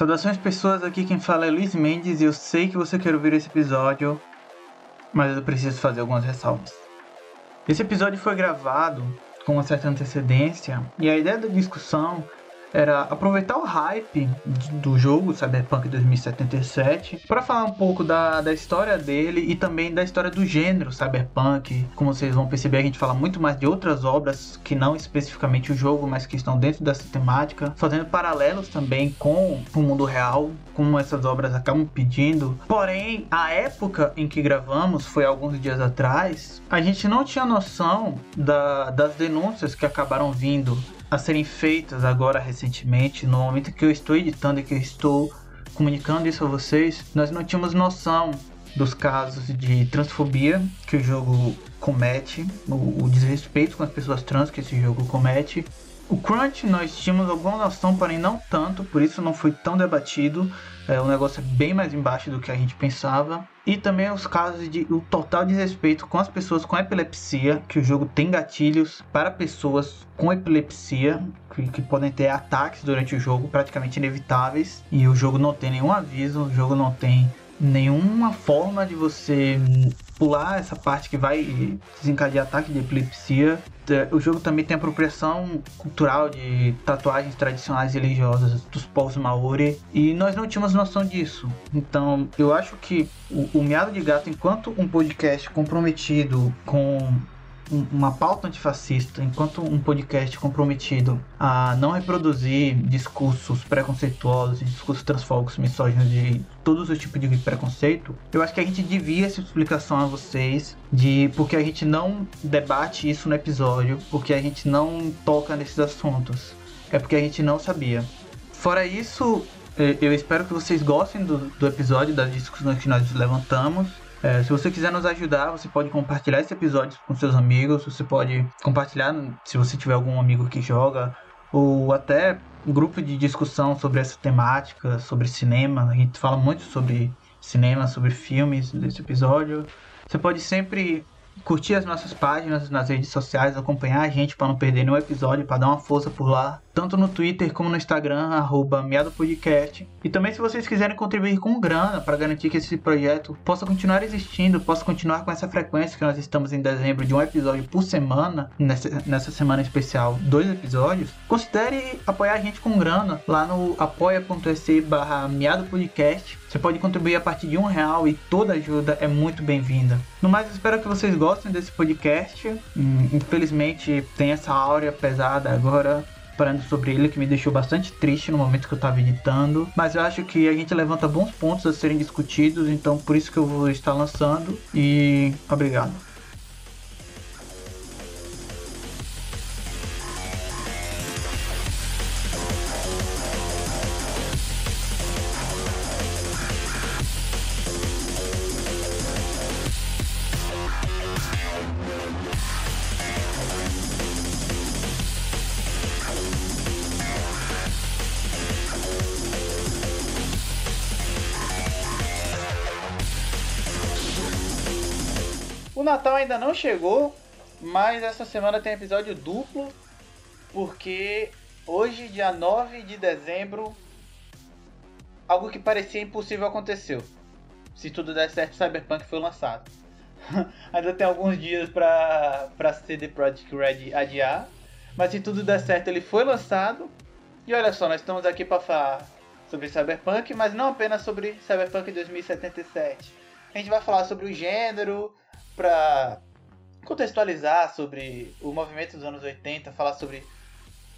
Saudações pessoas, aqui quem fala é Luiz Mendes e eu sei que você quer ouvir esse episódio, mas eu preciso fazer algumas ressalvas. Esse episódio foi gravado com uma certa antecedência e a ideia da discussão era aproveitar o hype do jogo Cyberpunk 2077 para falar um pouco da, da história dele e também da história do gênero Cyberpunk. Como vocês vão perceber, a gente fala muito mais de outras obras que não especificamente o jogo, mas que estão dentro dessa temática, fazendo paralelos também com o mundo real, como essas obras acabam pedindo. Porém, a época em que gravamos foi alguns dias atrás, a gente não tinha noção da, das denúncias que acabaram vindo a serem feitas agora recentemente, no momento que eu estou editando e que eu estou comunicando isso a vocês, nós não tínhamos noção dos casos de transfobia que o jogo comete, o, o desrespeito com as pessoas trans que esse jogo comete. O crunch nós tínhamos alguma noção, porém não tanto, por isso não foi tão debatido. É, o negócio é bem mais embaixo do que a gente pensava. E também os casos de o total desrespeito com as pessoas com epilepsia, que o jogo tem gatilhos para pessoas com epilepsia, que, que, podem ter ataques durante o jogo praticamente inevitáveis. E o jogo não tem nenhum aviso, o jogo não tem nenhuma forma de você pular essa parte que vai desencadear ataque de epilepsia. O jogo também tem apropriação cultural de tatuagens tradicionais religiosas dos povos maori e nós não tínhamos noção disso. Então eu acho que o, o Miado de Gato, enquanto um podcast comprometido com uma pauta antifascista, enquanto um podcast comprometido a não reproduzir discursos preconceituosos, discursos transfóbicos, misóginos de todos os tipos de preconceito, eu acho que a gente devia essa explicação a vocês de porque a gente não debate isso no episódio, porque a gente não toca nesses assuntos. É porque a gente não sabia. Fora isso, eu espero que vocês gostem do, do episódio, das discussões que nós levantamos. É, se você quiser nos ajudar, você pode compartilhar esse episódio com seus amigos, você pode compartilhar se você tiver algum amigo que joga, ou até um grupo de discussão sobre essa temática, sobre cinema. A gente fala muito sobre cinema, sobre filmes desse episódio. Você pode sempre curtir as nossas páginas nas redes sociais, acompanhar a gente para não perder nenhum episódio, para dar uma força por lá tanto no Twitter como no Instagram, arroba Podcast. E também se vocês quiserem contribuir com grana para garantir que esse projeto possa continuar existindo, possa continuar com essa frequência que nós estamos em dezembro de um episódio por semana, nessa, nessa semana especial, dois episódios, considere apoiar a gente com grana lá no apoia.se barra Podcast. Você pode contribuir a partir de um real e toda ajuda é muito bem-vinda. No mais, espero que vocês gostem desse podcast. Hum, infelizmente tem essa áurea pesada agora parando sobre ele que me deixou bastante triste no momento que eu estava editando. Mas eu acho que a gente levanta bons pontos a serem discutidos, então por isso que eu vou estar lançando. E obrigado. Ainda não chegou, mas essa semana tem episódio duplo, porque hoje, dia 9 de dezembro, algo que parecia impossível aconteceu. Se tudo der certo, Cyberpunk foi lançado. ainda tem alguns dias para CD Projekt Red adiar, mas se tudo der certo, ele foi lançado. E olha só, nós estamos aqui para falar sobre Cyberpunk, mas não apenas sobre Cyberpunk 2077. A gente vai falar sobre o gênero, para contextualizar sobre o movimento dos anos 80, falar sobre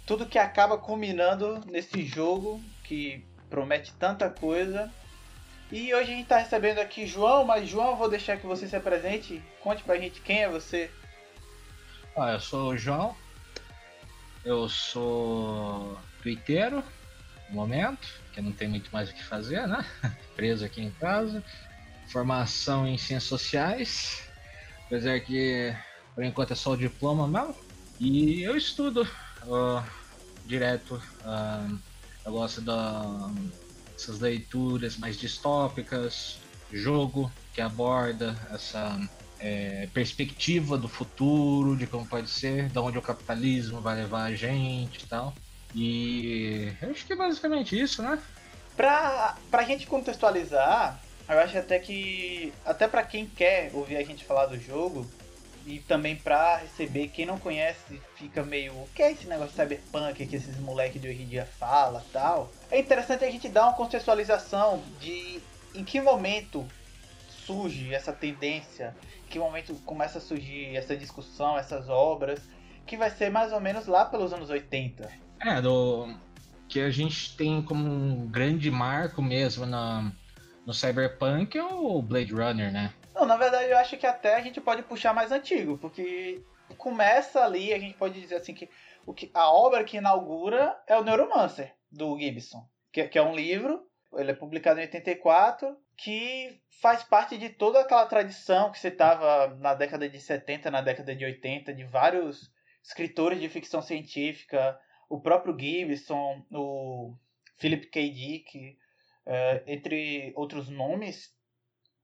tudo que acaba culminando nesse jogo que promete tanta coisa. E hoje a gente está recebendo aqui João, mas João, vou deixar que você se apresente. Conte pra gente quem é você. Ah, eu sou o João, eu sou twitteiro, no momento, que não tem muito mais o que fazer, né? Preso aqui em casa. Formação em Ciências Sociais, Apesar que por enquanto é só o diploma mesmo. E eu estudo uh, direto. Uh, eu gosto dessas leituras mais distópicas, jogo que aborda essa é, perspectiva do futuro, de como pode ser, de onde o capitalismo vai levar a gente e tal. E eu acho que é basicamente isso, né? Pra, pra gente contextualizar, eu acho até que. Até pra quem quer ouvir a gente falar do jogo, e também pra receber, quem não conhece fica meio. O que é esse negócio de cyberpunk que esses moleques de hoje em dia fala tal? É interessante a gente dar uma contextualização de em que momento surge essa tendência, em que momento começa a surgir essa discussão, essas obras, que vai ser mais ou menos lá pelos anos 80. É, do que a gente tem como um grande marco mesmo na, no Cyberpunk é o Blade Runner, né? Não, na verdade eu acho que até a gente pode puxar mais antigo, porque começa ali, a gente pode dizer assim que, o que a obra que inaugura é o Neuromancer, do Gibson, que, que é um livro, ele é publicado em 84, que faz parte de toda aquela tradição que você tava na década de 70, na década de 80, de vários escritores de ficção científica, o próprio Gibson, o Philip K. Dick, uh, entre outros nomes,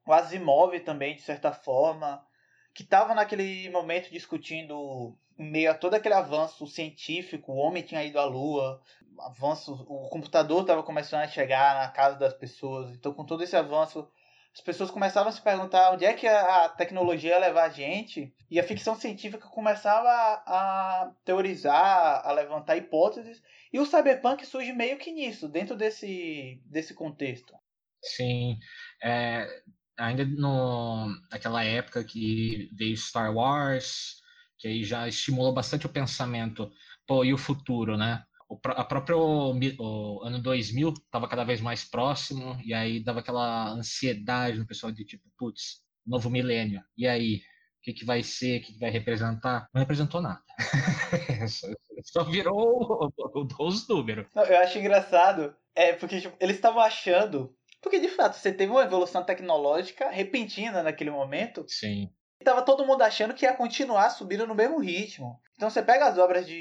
o Asimov também, de certa forma, que estava naquele momento discutindo, em meio a todo aquele avanço científico, o homem tinha ido à Lua, avanço, o computador estava começando a chegar na casa das pessoas, então com todo esse avanço as pessoas começavam a se perguntar onde é que a tecnologia ia levar a gente, e a ficção científica começava a, a teorizar, a levantar hipóteses, e o cyberpunk surge meio que nisso, dentro desse, desse contexto. Sim, é, ainda no, naquela época que veio Star Wars, que aí já estimulou bastante o pensamento, pô, e o futuro, né? O, a própria o ano 2000 estava cada vez mais próximo, e aí dava aquela ansiedade no pessoal de tipo, putz, novo milênio, e aí? O que, que vai ser, o que, que vai representar? Não representou nada. Só virou os números. Eu acho engraçado, é porque tipo, eles estavam achando porque, de fato, você teve uma evolução tecnológica repentina naquele momento. Sim. E tava todo mundo achando que ia continuar subindo no mesmo ritmo. Então você pega as obras de,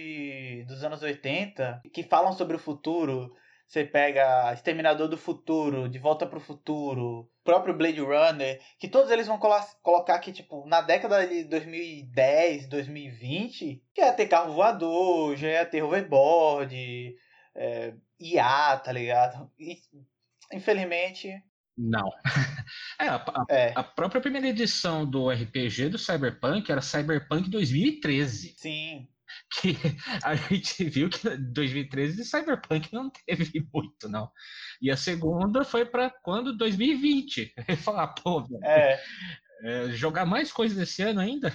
dos anos 80 que falam sobre o futuro. Você pega Exterminador do Futuro, De Volta para o Futuro, próprio Blade Runner, que todos eles vão colo colocar que, tipo, na década de 2010, 2020, já ia ter carro voador, já ia ter hoverboard, é, IA, tá ligado? E Infelizmente. Não. É a, a, é, a, própria primeira edição do RPG do Cyberpunk era Cyberpunk 2013. Sim. Que a gente viu que 2013 Cyberpunk não teve muito, não. E a segunda foi para quando 2020. Falar, pô, é. É, jogar mais coisas esse ano ainda?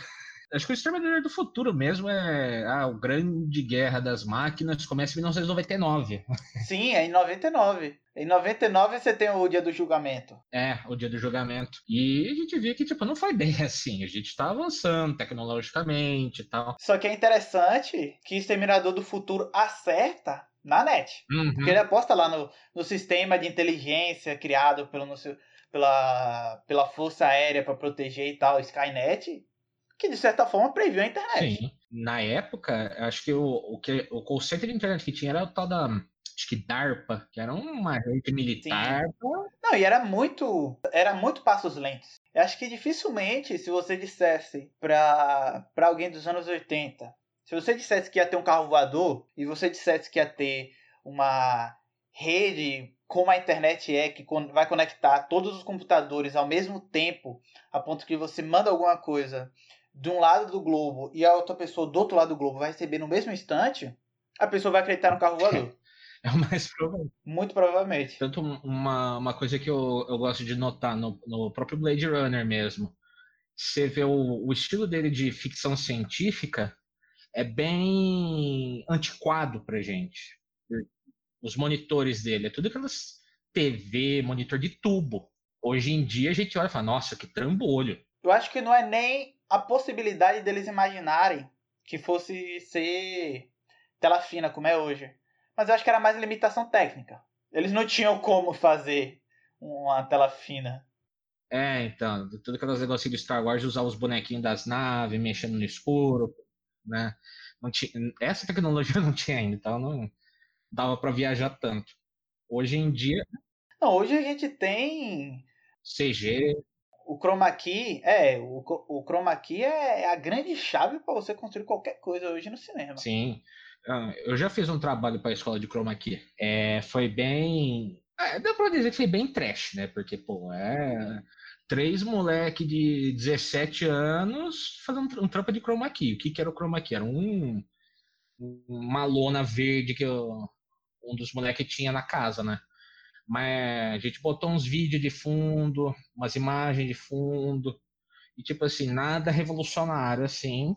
Acho que o Exterminador do Futuro mesmo é a ah, grande guerra das máquinas, começa em 1999. Sim, é em 99. Em 99 você tem o dia do julgamento. É, o dia do julgamento. E a gente via que, tipo, não foi bem assim. A gente tá avançando tecnologicamente e tal. Só que é interessante que o Exterminador do Futuro acerta na net. Uhum. Porque ele aposta lá no, no sistema de inteligência criado pelo, no, pela, pela Força Aérea para proteger e tal, Skynet que de certa forma previu a internet. Sim. Na época, acho que o, o, que, o conceito de internet que tinha era o tal da. Acho que DARPA, que era uma rede militar. Sim. Não, e era muito. Era muito passos lentos. Eu acho que dificilmente, se você dissesse para alguém dos anos 80, se você dissesse que ia ter um carro voador e você dissesse que ia ter uma rede como a internet é, que vai conectar todos os computadores ao mesmo tempo, a ponto que você manda alguma coisa de um lado do globo e a outra pessoa do outro lado do globo vai receber no mesmo instante, a pessoa vai acreditar no carro voador. É o mais provável. Muito provavelmente. Tanto uma, uma coisa que eu, eu gosto de notar no, no próprio Blade Runner mesmo. Você vê o, o estilo dele de ficção científica é bem antiquado pra gente. Os monitores dele, é tudo aquelas TV, monitor de tubo. Hoje em dia a gente olha e fala, nossa, que trambolho. Eu acho que não é nem a possibilidade deles imaginarem que fosse ser tela fina como é hoje. Mas eu acho que era mais limitação técnica. Eles não tinham como fazer uma tela fina. É, então, tudo aqueles negócios de Star Wars, usar os bonequinhos das naves, mexendo no escuro, né? Não tinha, essa tecnologia não tinha ainda, então não dava para viajar tanto. Hoje em dia. Não, hoje a gente tem. CG o chroma key, é, o, o chroma key é a grande chave para você construir qualquer coisa hoje no cinema. Sim. Ah, eu já fiz um trabalho para a escola de chroma key. É, foi bem É, dá pra dizer que foi bem trash, né? Porque, pô, é. Três moleque de 17 anos fazendo um trampo de chroma key. O que, que era o chroma key? Era um, uma lona verde que eu, um dos moleques tinha na casa, né? Mas a gente botou uns vídeos de fundo, umas imagens de fundo, e tipo assim, nada revolucionário assim.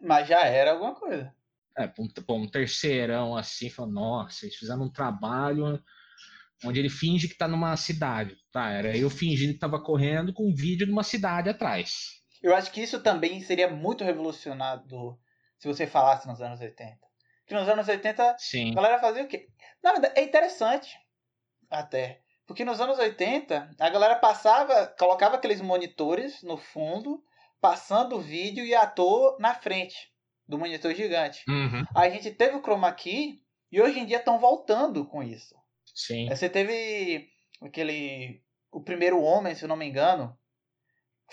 Mas já era alguma coisa. É, um, um terceirão assim, falou, nossa, eles fizeram um trabalho onde ele finge que tá numa cidade. Tá, era eu fingindo que tava correndo com um vídeo de uma cidade atrás. Eu acho que isso também seria muito revolucionado se você falasse nos anos 80. Que nos anos 80 Sim. a galera fazia o quê? Na verdade, é interessante até. Porque nos anos 80, a galera passava, colocava aqueles monitores no fundo, passando o vídeo e ator na frente do monitor gigante. Uhum. A gente teve o chroma key e hoje em dia estão voltando com isso. Sim. Você teve aquele o primeiro homem, se eu não me engano,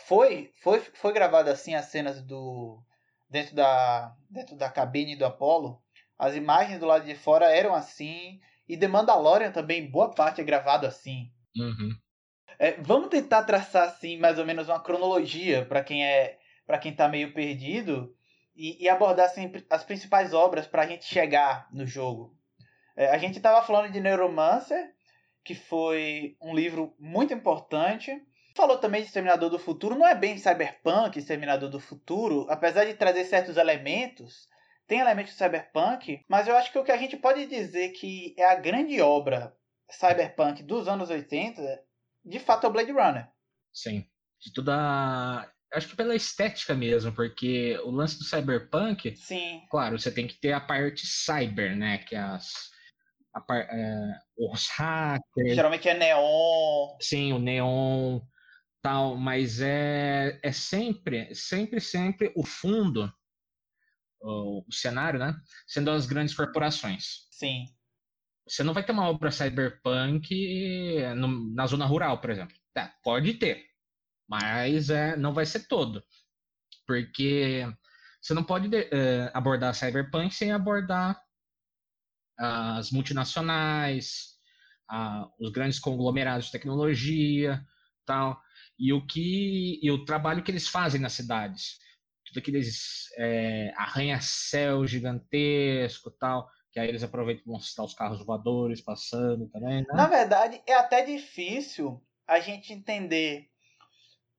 foi foi foi gravado assim as cenas do dentro da dentro da cabine do Apollo. As imagens do lado de fora eram assim e The Mandalorian também boa parte é gravado assim. Uhum. É, vamos tentar traçar assim mais ou menos uma cronologia para quem é para quem tá meio perdido e, e abordar assim, as principais obras para a gente chegar no jogo. É, a gente estava falando de Neuromancer, que foi um livro muito importante. Falou também de Exterminador do Futuro. Não é bem cyberpunk, Exterminador do Futuro, apesar de trazer certos elementos. Tem elementos de cyberpunk, mas eu acho que o que a gente pode dizer que é a grande obra cyberpunk dos anos 80, de fato é o Blade Runner. Sim. De toda acho que pela estética mesmo, porque o lance do cyberpunk, Sim. claro, você tem que ter a parte cyber, né? Que é as. Par, é, os hackers. Geralmente é neon. Sim, o neon, tal, mas é, é sempre, sempre, sempre o fundo, o, o cenário, né? Sendo as grandes corporações. Sim. Você não vai ter uma obra cyberpunk no, na zona rural, por exemplo. Tá, pode ter, mas é, não vai ser todo. Porque você não pode é, abordar cyberpunk sem abordar as multinacionais, a, os grandes conglomerados de tecnologia, tal, e o que e o trabalho que eles fazem nas cidades, tudo aqueles é, arranha-céu gigantesco, tal, que aí eles aproveitam para mostrar os carros voadores passando também. Né? Na verdade, é até difícil a gente entender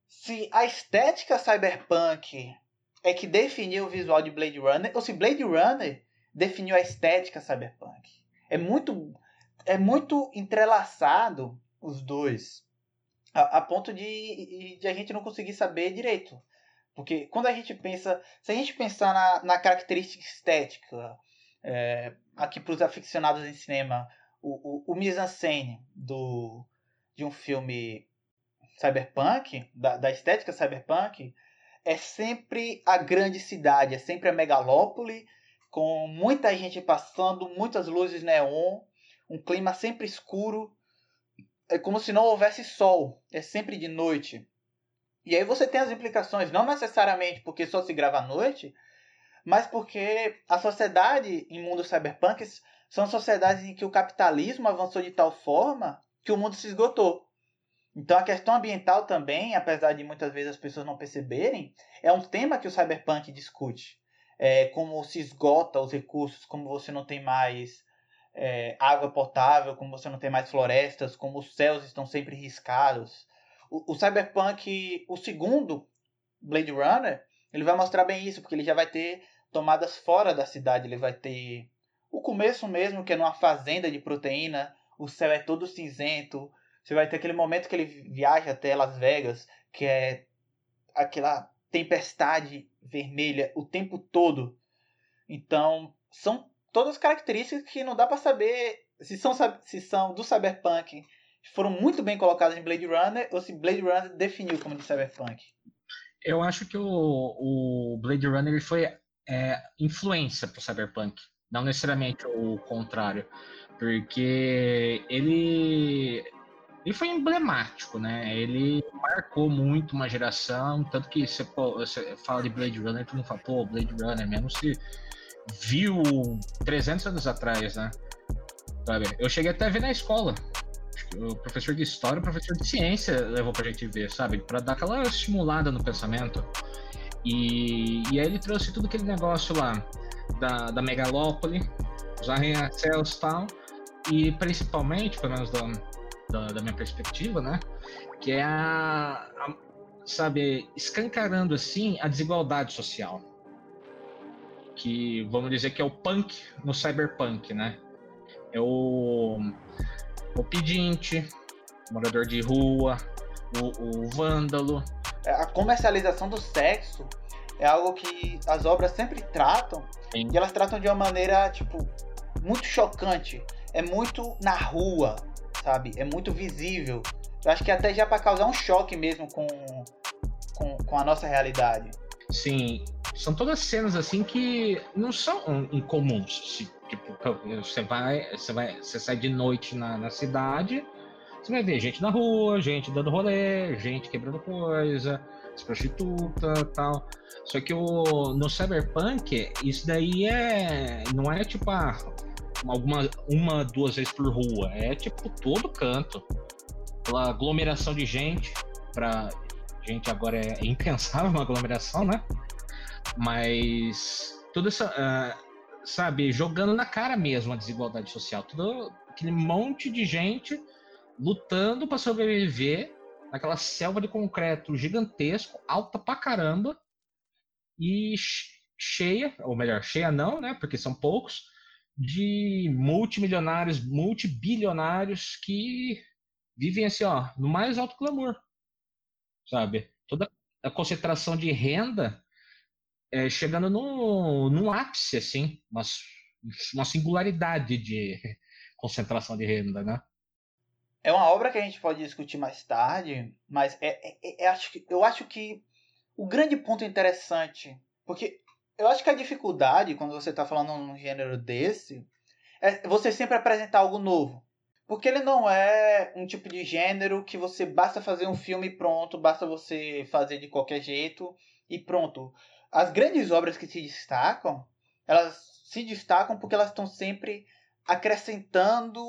se a estética cyberpunk é que definiu o visual de Blade Runner ou se Blade Runner definiu a estética cyberpunk. É muito é muito entrelaçado os dois a, a ponto de, de, a gente não conseguir saber direito. Porque quando a gente pensa, se a gente pensar na, na característica estética, é, aqui para os aficionados em cinema, o, o, o mise-en-scène do, de um filme cyberpunk, da, da estética cyberpunk, é sempre a grande cidade, é sempre a megalópole, com muita gente passando, muitas luzes neon, um clima sempre escuro, é como se não houvesse sol, é sempre de noite. E aí você tem as implicações, não necessariamente porque só se grava à noite, mas porque a sociedade em mundos cyberpunks são sociedades em que o capitalismo avançou de tal forma que o mundo se esgotou. Então a questão ambiental também, apesar de muitas vezes as pessoas não perceberem, é um tema que o cyberpunk discute. É, como se esgota os recursos, como você não tem mais é, água potável, como você não tem mais florestas, como os céus estão sempre riscados. O, o Cyberpunk, o segundo Blade Runner, ele vai mostrar bem isso, porque ele já vai ter tomadas fora da cidade, ele vai ter o começo mesmo, que é numa fazenda de proteína, o céu é todo cinzento, você vai ter aquele momento que ele viaja até Las Vegas, que é aquela tempestade vermelha o tempo todo. Então, são todas características que não dá para saber se são, se são do Cyberpunk, foram muito bem colocadas em Blade Runner, ou se Blade Runner definiu como de Cyberpunk. Eu acho que o, o Blade Runner foi é, influência para o Cyberpunk, não necessariamente o contrário, porque ele ele foi emblemático, né? Ele marcou muito uma geração, tanto que você, você fala de Blade Runner, tu não fala, pô, Blade Runner, mesmo se viu 300 anos atrás, né? Sabe? Eu cheguei até a ver na escola. O professor de história, o professor de ciência levou pra gente ver, sabe? Pra dar aquela estimulada no pensamento. E, e aí ele trouxe tudo aquele negócio lá da, da megalópole, os arranha-céus e tal, e principalmente, pelo menos da, da, da, minha perspectiva, né? Que é a, a, sabe, escancarando assim a desigualdade social. Que vamos dizer que é o punk no cyberpunk, né? É o, o pedinte, morador de rua, o, o vândalo. É, a comercialização do sexo é algo que as obras sempre tratam Sim. e elas tratam de uma maneira, tipo, muito chocante. É muito na rua, sabe? É muito visível. Eu acho que até já para causar um choque mesmo com, com, com a nossa realidade. Sim, são todas cenas assim que não são incomuns. Tipo, você vai, você vai, você sai de noite na, na cidade, você vai ver gente na rua, gente dando rolê, gente quebrando coisa, se prostituta tal. Só que o, no Cyberpunk, isso daí é. Não é tipo ah, alguma, uma, duas vezes por rua. É tipo todo canto. Pela aglomeração de gente. Pra gente agora é impensável uma aglomeração, né? Mas tudo isso, uh, sabe, jogando na cara mesmo a desigualdade social. Todo aquele monte de gente lutando para sobreviver naquela selva de concreto gigantesco, alta pra caramba, e cheia, ou melhor, cheia não, né? Porque são poucos, de multimilionários, multibilionários que vivem assim, ó, no mais alto clamor. Sabe? Toda a concentração de renda é, chegando no, no ápice, assim, uma, uma singularidade de concentração de renda, né? É uma obra que a gente pode discutir mais tarde, mas é, é, é, acho que, eu acho que o grande ponto interessante, porque eu acho que a dificuldade quando você está falando num gênero desse é você sempre apresentar algo novo. Porque ele não é um tipo de gênero que você basta fazer um filme pronto, basta você fazer de qualquer jeito e pronto. As grandes obras que se destacam, elas se destacam porque elas estão sempre acrescentando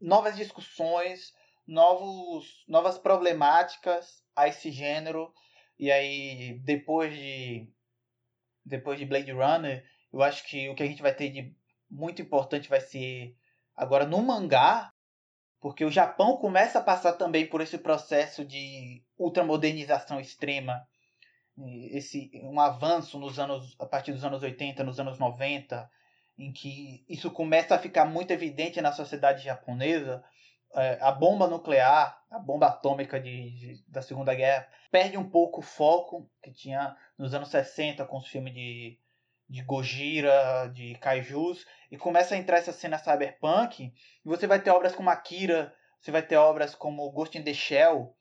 novas discussões, novos, novas problemáticas a esse gênero. E aí, depois de, depois de Blade Runner, eu acho que o que a gente vai ter de muito importante vai ser agora no mangá, porque o Japão começa a passar também por esse processo de ultramodernização extrema, esse um avanço nos anos a partir dos anos 80, nos anos 90, em que isso começa a ficar muito evidente na sociedade japonesa, é, a bomba nuclear, a bomba atômica de, de, da Segunda Guerra, perde um pouco o foco que tinha nos anos 60 com os filmes de, de Gojira, de Kaijus, e começa a entrar essa cena cyberpunk, e você vai ter obras como Akira, você vai ter obras como Ghost in the Shell,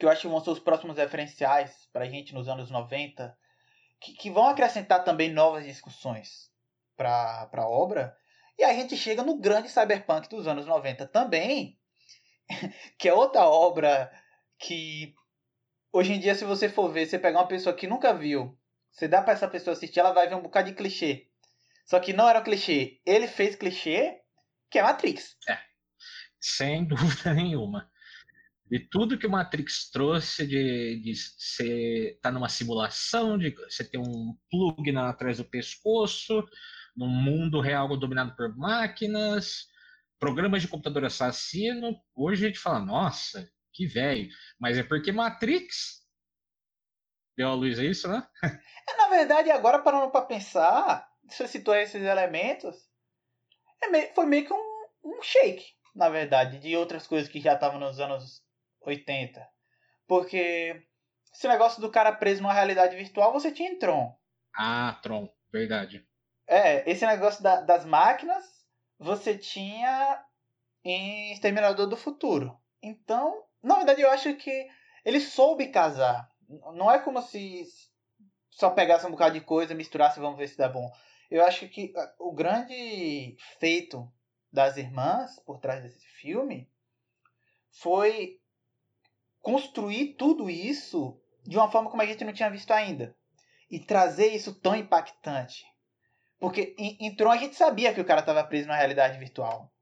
que eu acho que vão ser os próximos referenciais para a gente nos anos 90, que, que vão acrescentar também novas discussões para a obra. E a gente chega no grande cyberpunk dos anos 90 também, que é outra obra que hoje em dia, se você for ver, você pegar uma pessoa que nunca viu, você dá para essa pessoa assistir, ela vai ver um bocado de clichê. Só que não era clichê. Ele fez clichê, que é Matrix. É, sem dúvida nenhuma. De tudo que o Matrix trouxe de, você tá numa simulação, de você ter um plug na, atrás do pescoço, num mundo real dominado por máquinas, programas de computador assassino. Hoje a gente fala, nossa, que velho. Mas é porque Matrix deu a luz a isso, né? é, na verdade, agora parando para pensar, você citou esses elementos, é meio, foi meio que um, um shake, na verdade, de outras coisas que já estavam nos anos 80. Porque esse negócio do cara preso numa realidade virtual, você tinha em Tron. Ah, Tron, verdade. É, esse negócio da, das máquinas você tinha em Exterminador do Futuro. Então, na verdade, eu acho que ele soube casar. Não é como se só pegasse um bocado de coisa, misturasse e vamos ver se dá bom. Eu acho que ah, o grande feito das irmãs por trás desse filme foi construir tudo isso de uma forma como a gente não tinha visto ainda. E trazer isso tão impactante. Porque em, em Tron a gente sabia que o cara estava preso na realidade virtual.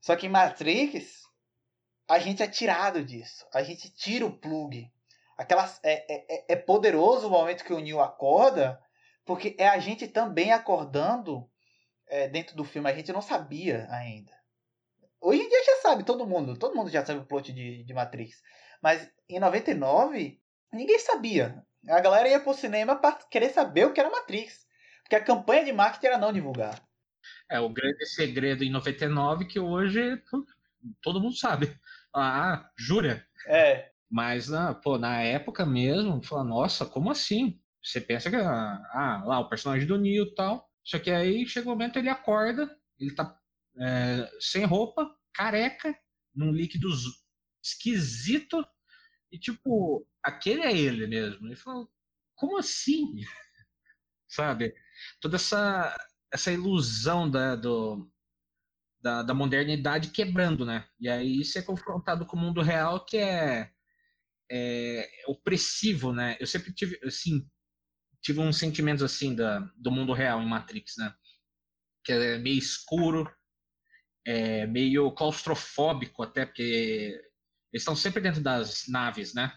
Só que em Matrix, a gente é tirado disso. A gente tira o plug. Aquelas, é, é, é, é poderoso o momento que o Neil acorda, porque é a gente também acordando é, dentro do filme. A gente não sabia ainda. Hoje em dia já sabe, todo mundo. Todo mundo já sabe o plot de, de Matrix. Mas em 99, ninguém sabia. A galera ia pro cinema para querer saber o que era Matrix. Porque a campanha de marketing era não divulgar. É, o grande segredo em 99 que hoje todo mundo sabe. Ah, jura? É. Mas, na, pô, na época mesmo, fala, nossa, como assim? Você pensa que, ah, lá, o personagem do Neo e tal. Só que aí chega o um momento, ele acorda, ele tá é, sem roupa, careca, num líquido esquisito, e tipo, aquele é ele mesmo. Ele falou, como assim? Sabe? Toda essa, essa ilusão da, do, da, da, modernidade quebrando, né? E aí você é confrontado com o mundo real que é, é opressivo, né? Eu sempre tive, assim, tive uns sentimentos assim da, do mundo real em Matrix, né? Que é meio escuro, é meio claustrofóbico até, porque eles estão sempre dentro das naves, né?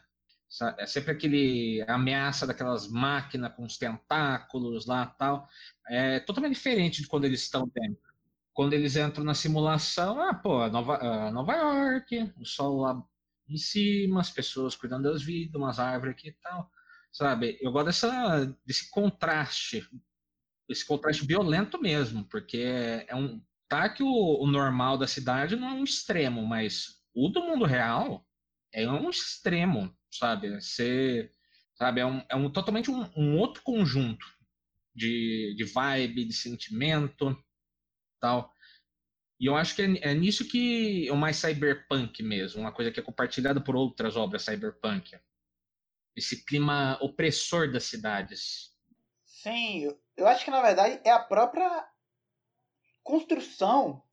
É sempre aquele ameaça daquelas máquinas com os tentáculos lá tal. É totalmente diferente de quando eles estão dentro. Quando eles entram na simulação, ah, pô, Nova, Nova York, o sol lá em cima, as pessoas cuidando das vidas, umas árvores aqui e tal. Sabe? Eu gosto dessa, desse contraste, esse contraste violento mesmo, porque é, é um. Tá que o, o normal da cidade não é um extremo, mas o do mundo real é um extremo, sabe? Você, sabe, é, um, é um totalmente um, um outro conjunto de, de vibe, de sentimento, tal. E eu acho que é, é, nisso que é o mais cyberpunk mesmo, uma coisa que é compartilhada por outras obras cyberpunk. Esse clima opressor das cidades. Sim, eu acho que na verdade é a própria construção,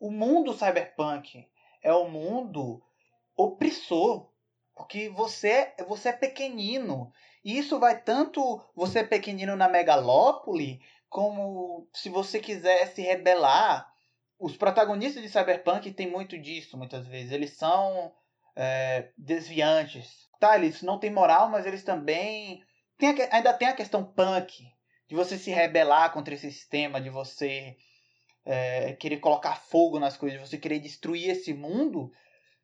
o mundo cyberpunk é um mundo opressor, porque você, você é pequenino. E isso vai tanto você é pequenino na megalópole, como se você quiser se rebelar. Os protagonistas de Cyberpunk têm muito disso, muitas vezes. Eles são é, desviantes. Tá, eles não têm moral, mas eles também. Tem a, ainda tem a questão punk, de você se rebelar contra esse sistema, de você é, querer colocar fogo nas coisas, você querer destruir esse mundo.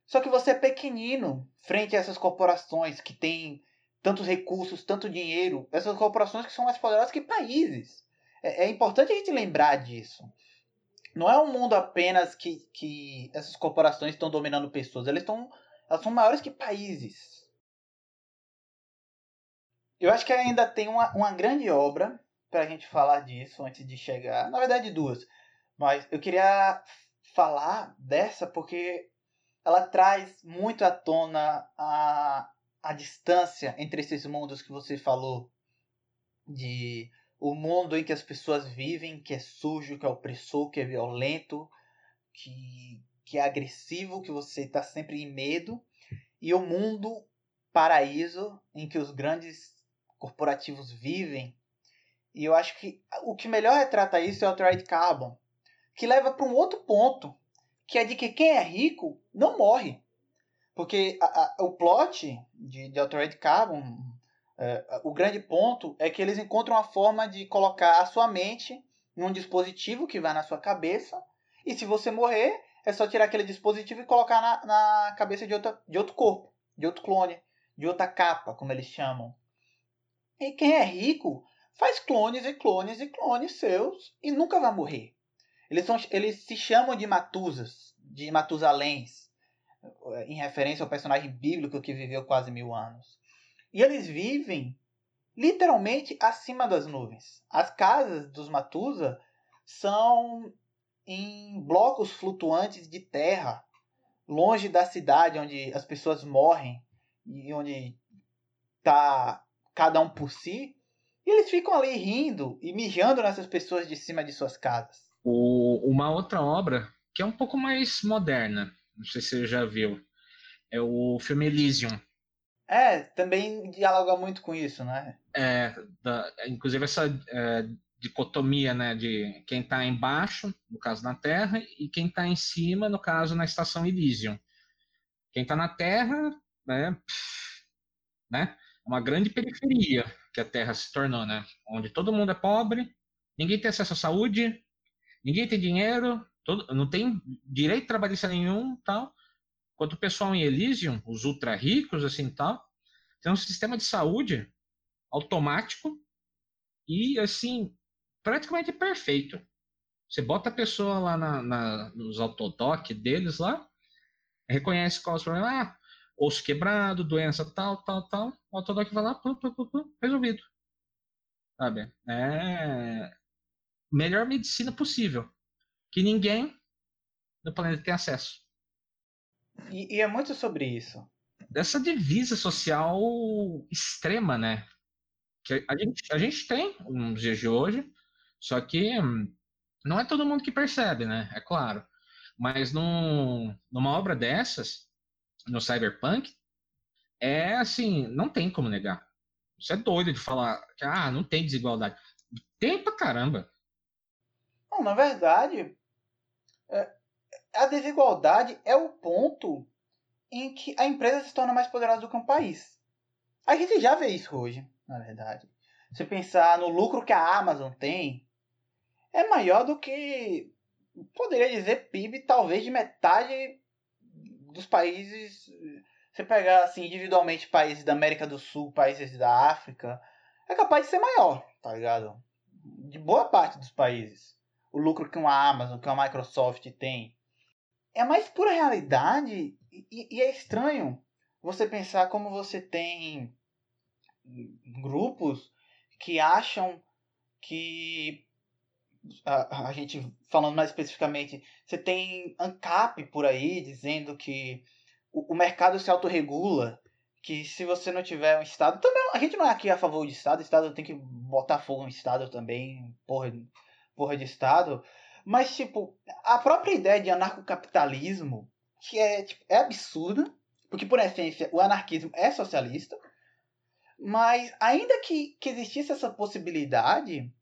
Só que você é pequenino frente a essas corporações que têm tantos recursos, tanto dinheiro. Essas corporações que são mais poderosas que países. É, é importante a gente lembrar disso. Não é um mundo apenas que, que essas corporações estão dominando pessoas. Elas, estão, elas são maiores que países. Eu acho que ainda tem uma, uma grande obra para a gente falar disso antes de chegar. Na verdade, duas. Mas eu queria falar dessa porque ela traz muito à tona a, a distância entre esses mundos que você falou. De o mundo em que as pessoas vivem, que é sujo, que é opressor, que é violento, que, que é agressivo, que você está sempre em medo, e o mundo paraíso em que os grandes corporativos vivem. E eu acho que o que melhor retrata isso é o Altered Carbon, que leva para um outro ponto, que é de que quem é rico não morre. Porque a, a, o plot de, de Altered Carbon, é, o grande ponto é que eles encontram a forma de colocar a sua mente num dispositivo que vai na sua cabeça, e se você morrer, é só tirar aquele dispositivo e colocar na, na cabeça de, outra, de outro corpo, de outro clone, de outra capa, como eles chamam. E quem é rico faz clones e clones e clones seus e nunca vai morrer. Eles, são, eles se chamam de Matusas, de Matusaléns, em referência ao personagem bíblico que viveu quase mil anos. E eles vivem literalmente acima das nuvens. As casas dos Matusa são em blocos flutuantes de terra, longe da cidade onde as pessoas morrem e onde está cada um por si. E eles ficam ali rindo e mijando nessas pessoas de cima de suas casas. O, uma outra obra que é um pouco mais moderna, não sei se você já viu, é o filme Elysium. É, também dialoga muito com isso, né? É, da, inclusive essa é, dicotomia, né, de quem está embaixo, no caso na Terra, e quem está em cima, no caso na estação Elysium. Quem está na Terra, né, né, uma grande periferia que a Terra se tornou, né, onde todo mundo é pobre, ninguém tem acesso à saúde, ninguém tem dinheiro, todo, não tem direito trabalhista nenhum, tal. Enquanto o pessoal em Elysium, os ultra ricos, assim, tal, tem um sistema de saúde automático e, assim, praticamente perfeito. Você bota a pessoa lá na, na, nos autodoc deles lá, reconhece qual é o problema, ah, osso quebrado, doença tal, tal, tal, o autodoc vai lá, pum, pum, pum, resolvido. Sabe? É melhor medicina possível, que ninguém no planeta tem acesso. E, e é muito sobre isso. Dessa divisa social extrema, né? Que a gente, a gente tem nos dias de hoje, só que hum, não é todo mundo que percebe, né? É claro. Mas num, numa obra dessas, no Cyberpunk, é assim, não tem como negar. Você é doido de falar que ah, não tem desigualdade. Tem pra caramba. Não, na verdade, é, a desigualdade é o ponto em que a empresa se torna mais poderosa do que um país. A gente já vê isso hoje, na verdade. Se pensar no lucro que a Amazon tem, é maior do que, poderia dizer, PIB talvez de metade dos países. Você pegar assim, individualmente países da América do Sul, países da África, é capaz de ser maior, tá ligado? De boa parte dos países. O lucro que uma Amazon, que uma Microsoft tem. É mais pura realidade e, e é estranho você pensar como você tem grupos que acham que a, a gente falando mais especificamente, você tem ANCAP por aí dizendo que o, o mercado se autorregula, que se você não tiver um Estado. Também a gente não é aqui a favor de Estado, o Estado tem que botar fogo no Estado também, porra, porra de Estado. Mas, tipo, a própria ideia de anarcocapitalismo, que é, tipo, é absurda, porque, por essência, o anarquismo é socialista, mas ainda que, que existisse essa possibilidade,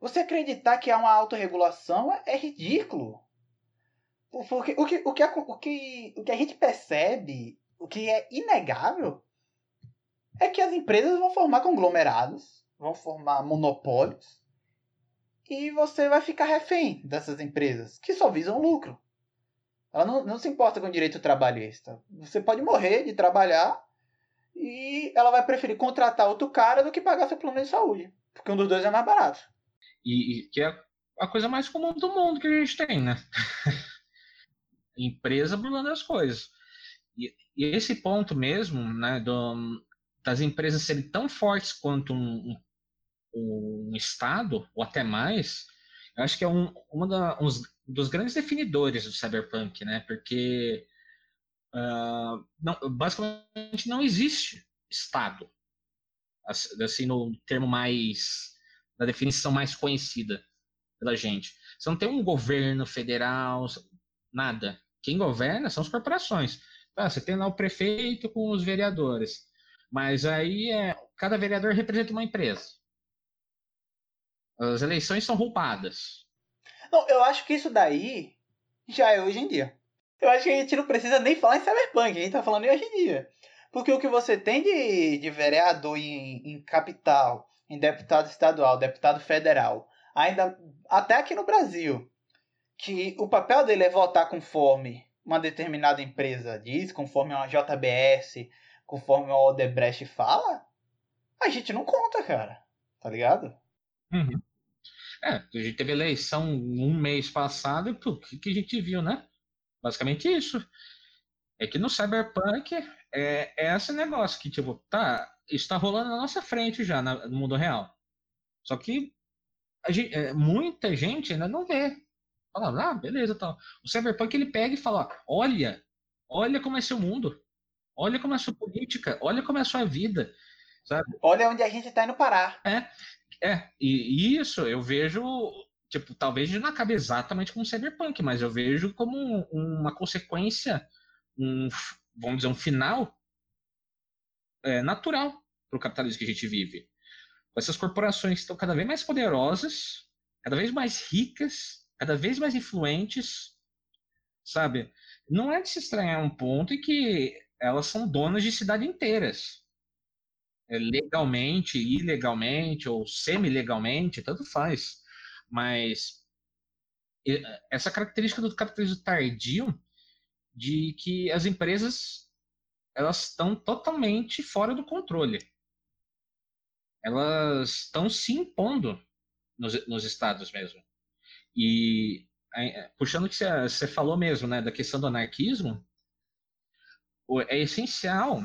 você acreditar que há uma autorregulação é, é ridículo. Porque o que, o, que, o, que, o que a gente percebe, o que é inegável, é que as empresas vão formar conglomerados, vão formar monopólios, e você vai ficar refém dessas empresas, que só visam lucro. Ela não, não se importa com o direito trabalhista. Você pode morrer de trabalhar e ela vai preferir contratar outro cara do que pagar seu plano de saúde, porque um dos dois é mais barato. E, e que é a coisa mais comum do mundo que a gente tem, né? Empresa burlando as coisas. E, e, esse ponto mesmo, né, do, das empresas serem tão fortes quanto um, um, um Estado, ou até mais, eu acho que é um uma da, dos grandes definidores do cyberpunk, né? Porque uh, não, basicamente não existe Estado, assim, no termo mais da definição mais conhecida pela gente. Você não tem um governo federal, nada. Quem governa são as corporações. Tá, você tem lá o prefeito com os vereadores. Mas aí é, cada vereador representa uma empresa. As eleições são roubadas. Não, eu acho que isso daí já é hoje em dia. Eu acho que a gente não precisa nem falar em cyberpunk, a gente tá falando em hoje em dia. Porque o que você tem de, de vereador em, em capital, em deputado estadual, deputado federal, ainda até aqui no Brasil, que o papel dele é votar conforme uma determinada empresa diz, conforme uma JBS, conforme o Odebrecht fala, a gente não conta, cara. Tá ligado? Uhum. É, a gente teve eleição um mês passado e o que, que a gente viu, né? Basicamente isso. É que no Cyberpunk é, é esse negócio que, tipo, tá, está rolando na nossa frente já na, no mundo real. Só que gente, é, muita gente ainda não vê. Fala, ah, beleza, tal. O Cyberpunk ele pega e fala, olha, olha como é seu mundo, olha como é a sua política, olha como é a sua vida, sabe? Olha onde a gente está indo parar. É, é, e, isso eu vejo, tipo, talvez não acabe exatamente como Cyberpunk, mas eu vejo como uma consequência, um, vamos dizer, um final é, natural para o capitalismo que a gente vive. Essas corporações estão cada vez mais poderosas, cada vez mais ricas, cada vez mais influentes, sabe? Não é de se estranhar um ponto em que elas são donas de cidade inteiras. É, legalmente, ilegalmente ou semi-legalmente, tanto faz. Mas essa característica do capitalismo tardio de que as empresas elas estão totalmente fora do controle. Elas estão se impondo nos, nos estados mesmo. E puxando o que você falou mesmo, né, da questão do anarquismo, é essencial,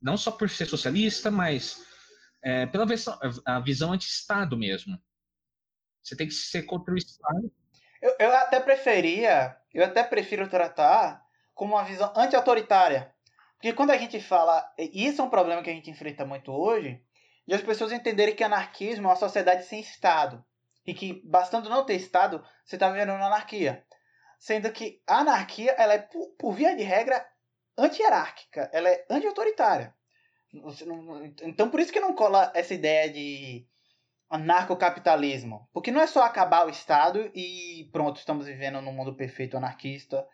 não só por ser socialista, mas é, pela visão, a visão anti-Estado mesmo. Você tem que ser contra o Estado. Eu, eu até preferia, eu até prefiro tratar como uma visão anti-autoritária. Porque quando a gente fala, e isso é um problema que a gente enfrenta muito hoje, de as pessoas entenderem que anarquismo é uma sociedade sem Estado. E que, bastando não ter Estado, você está vivendo uma anarquia. Sendo que a anarquia, ela é, por, por via de regra, anti-hierárquica. Ela é anti-autoritária. Então, por isso que não cola essa ideia de anarcocapitalismo. Porque não é só acabar o Estado e pronto, estamos vivendo num mundo perfeito anarquista,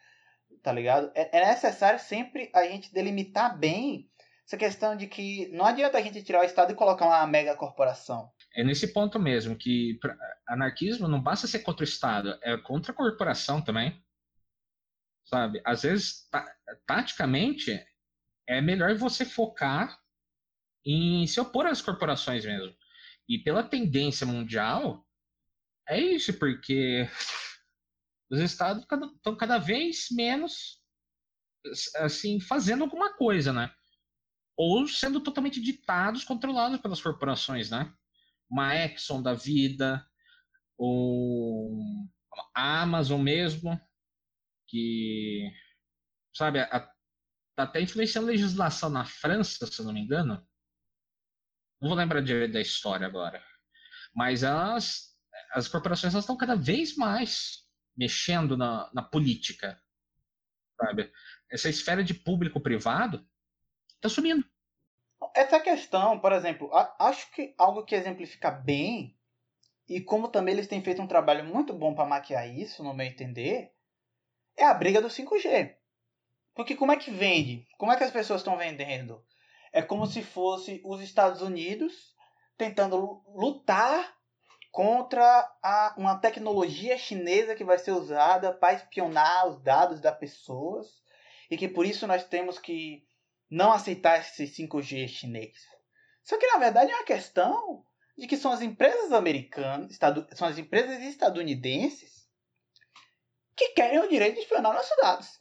tá ligado? É, é necessário sempre a gente delimitar bem essa questão de que não adianta a gente tirar o Estado e colocar uma mega corporação. É nesse ponto mesmo que anarquismo não basta ser contra o Estado, é contra a corporação também. Sabe? Às vezes, taticamente, é melhor você focar em se opor às corporações mesmo. E pela tendência mundial, é isso, porque os estados estão cada vez menos assim fazendo alguma coisa, né? Ou sendo totalmente ditados, controlados pelas corporações, né? Uma Exxon da vida, ou a Amazon mesmo, que sabe, a, tá até influenciando a legislação na França, se não me engano, não vou lembrar de, da história agora. Mas elas, as corporações estão cada vez mais mexendo na, na política. Sabe? Essa esfera de público-privado está sumindo. Essa questão, por exemplo, acho que algo que exemplifica bem, e como também eles têm feito um trabalho muito bom para maquiar isso, no meu entender, é a briga do 5G. Porque como é que vende? Como é que as pessoas estão vendendo? É como se fosse os Estados Unidos tentando lutar contra a, uma tecnologia chinesa que vai ser usada para espionar os dados das pessoas e que por isso nós temos que não aceitar esse 5G chinês. Só que na verdade é uma questão de que são as empresas americanas, são as empresas estadunidenses que querem o direito de espionar nossos dados.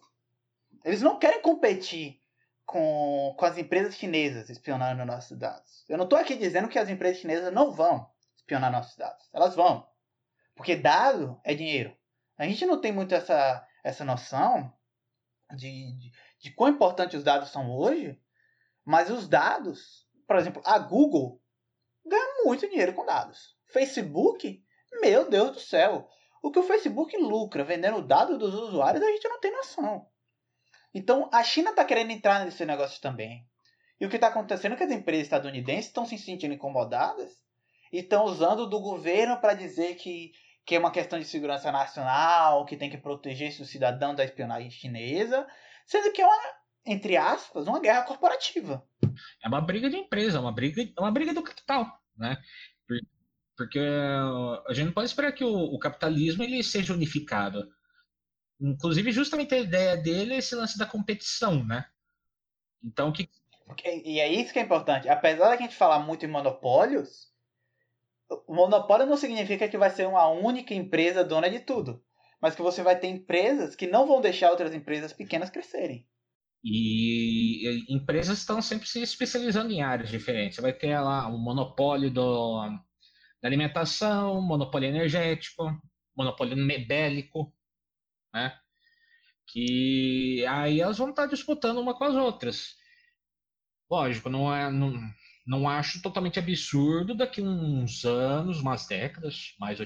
Eles não querem competir com, com as empresas chinesas espionando nossos dados. Eu não estou aqui dizendo que as empresas chinesas não vão espionar nossos dados. Elas vão. Porque dado é dinheiro. A gente não tem muito essa, essa noção de, de, de quão importante os dados são hoje, mas os dados, por exemplo, a Google ganha muito dinheiro com dados. Facebook, meu Deus do céu. O que o Facebook lucra vendendo dados dos usuários, a gente não tem noção. Então a China está querendo entrar nesse negócio também. E o que está acontecendo é que as empresas estadunidenses estão se sentindo incomodadas e estão usando do governo para dizer que, que é uma questão de segurança nacional, que tem que proteger o cidadão da espionagem chinesa, sendo que é uma, entre aspas, uma guerra corporativa. É uma briga de empresa, uma briga, uma briga do capital, né? Porque a gente não pode esperar que o, o capitalismo ele seja unificado. Inclusive, justamente a ideia dele é esse lance da competição, né? Então, que. E é isso que é importante. Apesar da gente falar muito em monopólios, o monopólio não significa que vai ser uma única empresa dona de tudo. Mas que você vai ter empresas que não vão deixar outras empresas pequenas crescerem. E empresas estão sempre se especializando em áreas diferentes. Você vai ter lá um monopólio do, da alimentação, monopólio energético, monopólio bélico, né? Que aí elas vão estar disputando uma com as outras. Lógico, não é, não, não acho totalmente absurdo daqui uns anos, umas décadas, mais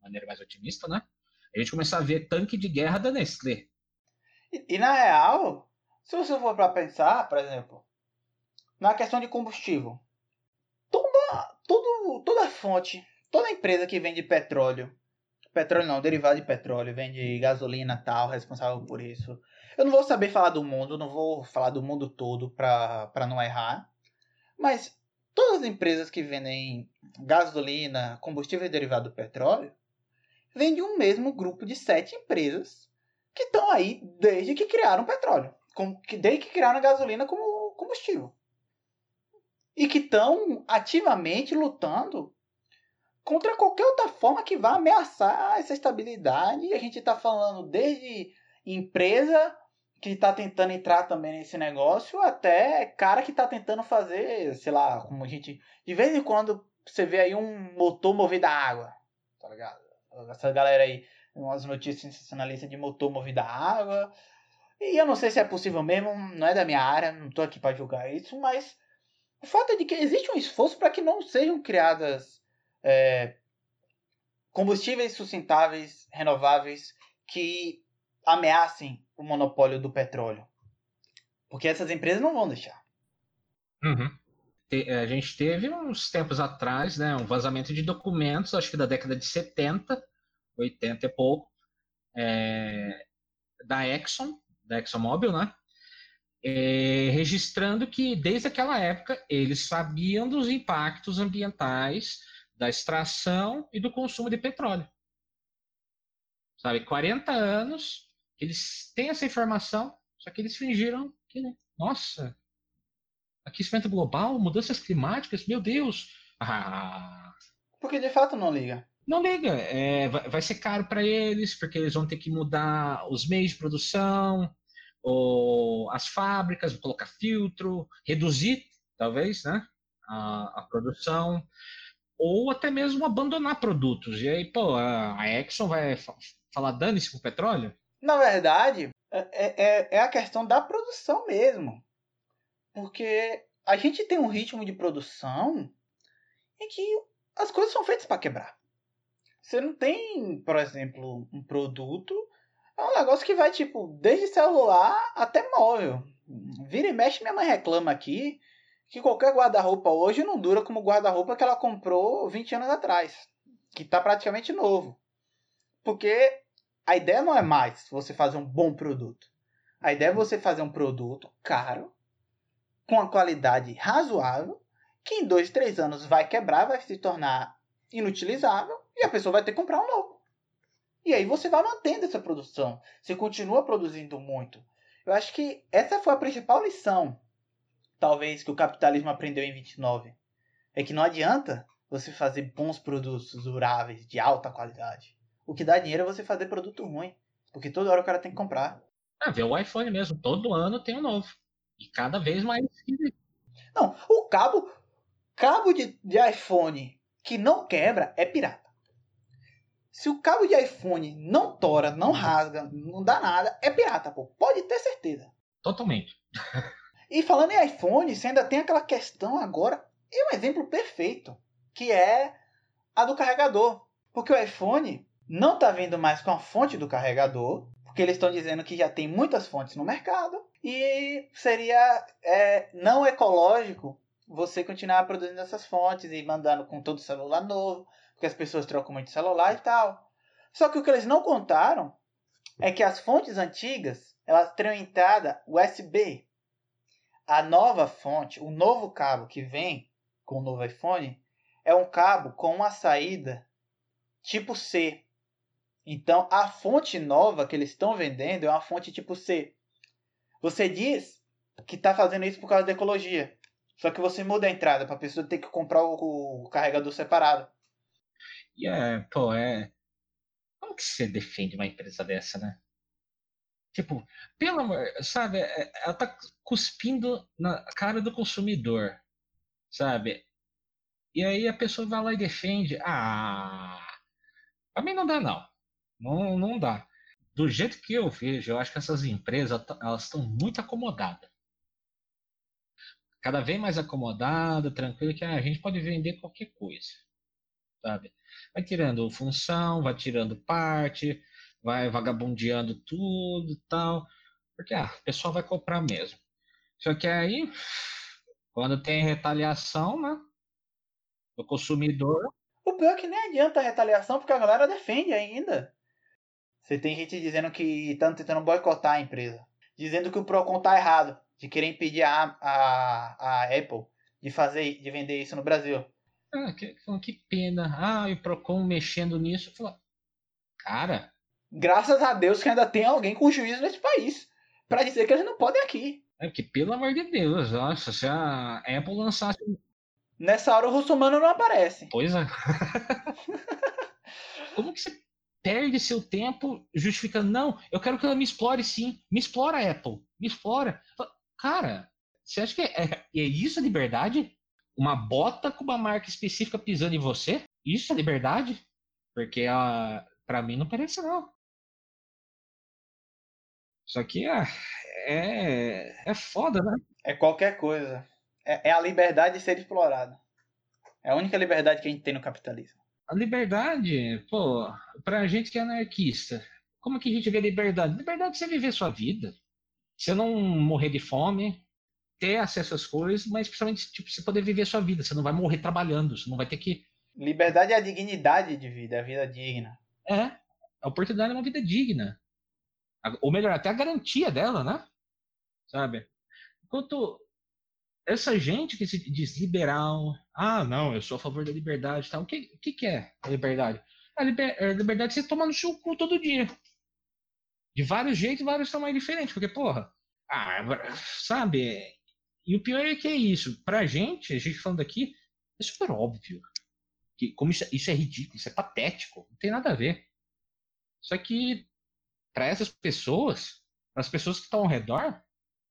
maneira mais otimista, né? A gente começar a ver tanque de guerra da Nestlé. E, e na real, se você for para pensar, por exemplo, na questão de combustível, todo, toda fonte, toda empresa que vende petróleo petróleo não, derivado de petróleo, vende gasolina tal, responsável por isso. Eu não vou saber falar do mundo, não vou falar do mundo todo para não errar. Mas todas as empresas que vendem gasolina, combustível derivado do petróleo, vendem um mesmo grupo de sete empresas que estão aí desde que criaram petróleo, desde que criaram a gasolina como combustível. E que estão ativamente lutando contra qualquer outra forma que vá ameaçar essa estabilidade. A gente está falando desde empresa que está tentando entrar também nesse negócio, até cara que está tentando fazer, sei lá, como a gente. De vez em quando você vê aí um motor movido a água, tá ligado? Essa galera aí, umas notícias sensacionalistas de motor movido a água. E eu não sei se é possível mesmo, não é da minha área, não estou aqui para julgar isso, mas o fato é de que existe um esforço para que não sejam criadas é, combustíveis sustentáveis, renováveis, que ameacem o monopólio do petróleo. Porque essas empresas não vão deixar. Uhum. A gente teve uns tempos atrás né, um vazamento de documentos, acho que da década de 70, 80 e pouco, é, da Exxon, da ExxonMobil, né? É, registrando que desde aquela época eles sabiam dos impactos ambientais da extração e do consumo de petróleo. Sabe, 40 anos eles têm essa informação, só que eles fingiram que, né? nossa, aquecimento global, mudanças climáticas, meu Deus. Ah. Porque de fato não liga. Não liga, é, vai, vai, ser caro para eles, porque eles vão ter que mudar os meios de produção, ou as fábricas, colocar filtro, reduzir, talvez, né, a, a produção, ou até mesmo abandonar produtos. E aí, pô, a, a Exxon vai falar dane-se com o petróleo? Na verdade, é, é, é a questão da produção mesmo. Porque a gente tem um ritmo de produção em que as coisas são feitas para quebrar. Você não tem, por exemplo, um produto. É um negócio que vai, tipo, desde celular até móvel. Vira e mexe, minha mãe reclama aqui que qualquer guarda-roupa hoje não dura como o guarda-roupa que ela comprou 20 anos atrás. Que está praticamente novo. Porque a ideia não é mais você fazer um bom produto. A ideia é você fazer um produto caro, com a qualidade razoável, que em dois, três anos vai quebrar, vai se tornar inutilizável e a pessoa vai ter que comprar um novo. E aí você vai mantendo essa produção. Você continua produzindo muito. Eu acho que essa foi a principal lição, talvez, que o capitalismo aprendeu em 29. É que não adianta você fazer bons produtos duráveis, de alta qualidade. O que dá dinheiro é você fazer produto ruim. Porque toda hora o cara tem que comprar. Ah, vê o iPhone mesmo. Todo ano tem um novo. E cada vez mais. Não, o cabo. Cabo de, de iPhone que não quebra é pirata. Se o cabo de iPhone não tora, não rasga, não dá nada, é pirata, pô. Pode ter certeza. Totalmente. e falando em iPhone, você ainda tem aquela questão agora, e um exemplo perfeito, que é a do carregador. Porque o iPhone, não está vindo mais com a fonte do carregador, porque eles estão dizendo que já tem muitas fontes no mercado e seria é, não ecológico você continuar produzindo essas fontes e mandando com todo celular novo, porque as pessoas trocam muito celular e tal. Só que o que eles não contaram é que as fontes antigas elas teriam entrada USB. A nova fonte, o novo cabo que vem com o novo iPhone, é um cabo com uma saída tipo C, então, a fonte nova que eles estão vendendo é uma fonte tipo C. Você diz que está fazendo isso por causa da ecologia. Só que você muda a entrada para a pessoa ter que comprar o, o, carregador separado. E é, pô, é. Como que você defende uma empresa dessa, né? Tipo, pelo amor, sabe, é, ela tá cuspindo na cara do consumidor, sabe? E aí a pessoa vai lá e defende. Ah, pra mim não dá não. Não, não dá. Do jeito que eu vejo, eu acho que essas empresas elas estão muito acomodadas. Cada vez mais acomodada, tranquilo, que a gente pode vender qualquer coisa. Sabe? Vai tirando função, vai tirando parte, vai vagabundeando tudo e tal. Porque ah, o pessoal vai comprar mesmo. Só que aí, quando tem retaliação, né? Do consumidor. O pior é que nem adianta a retaliação, porque a galera defende ainda. Você tem gente dizendo que estão tentando boicotar a empresa. Dizendo que o Procon tá errado. De querer impedir a, a, a Apple de fazer, de vender isso no Brasil. Ah, que, que pena. Ah, e o Procon mexendo nisso. Falo, cara. Graças a Deus que ainda tem alguém com juízo nesse país. para dizer que eles não podem aqui. É que, pelo amor de Deus, nossa, se a Apple lançasse. Nessa hora o russomano não aparece. Pois é. Como que você perde seu tempo justificando, não, eu quero que ela me explore sim. Me explora, Apple. Me explora. Cara, você acha que é, é, é isso a liberdade? Uma bota com uma marca específica pisando em você? Isso é liberdade? Porque a, pra mim não parece não. Isso aqui é, é, é foda, né? É qualquer coisa. É, é a liberdade de ser explorado. É a única liberdade que a gente tem no capitalismo. A liberdade, pô, pra gente que é anarquista, como que a gente vê liberdade? Liberdade é você viver sua vida. Você não morrer de fome, ter acesso às coisas, mas principalmente tipo, você poder viver sua vida. Você não vai morrer trabalhando, você não vai ter que. Liberdade é a dignidade de vida, a vida digna. É, a oportunidade é uma vida digna. Ou melhor, até a garantia dela, né? Sabe? Enquanto essa gente que se diz liberal, ah, não, eu sou a favor da liberdade tal. O que, o que, que é a liberdade? A, liber, a liberdade é você tomar no seu cu todo dia. De vários jeitos, vários tamanhos diferentes. Porque, porra, ah, sabe? E o pior é que é isso. Pra gente, a gente falando aqui, é super óbvio. Que, como isso, isso é ridículo, isso é patético. Não tem nada a ver. Só que, para essas pessoas, as pessoas que estão ao redor,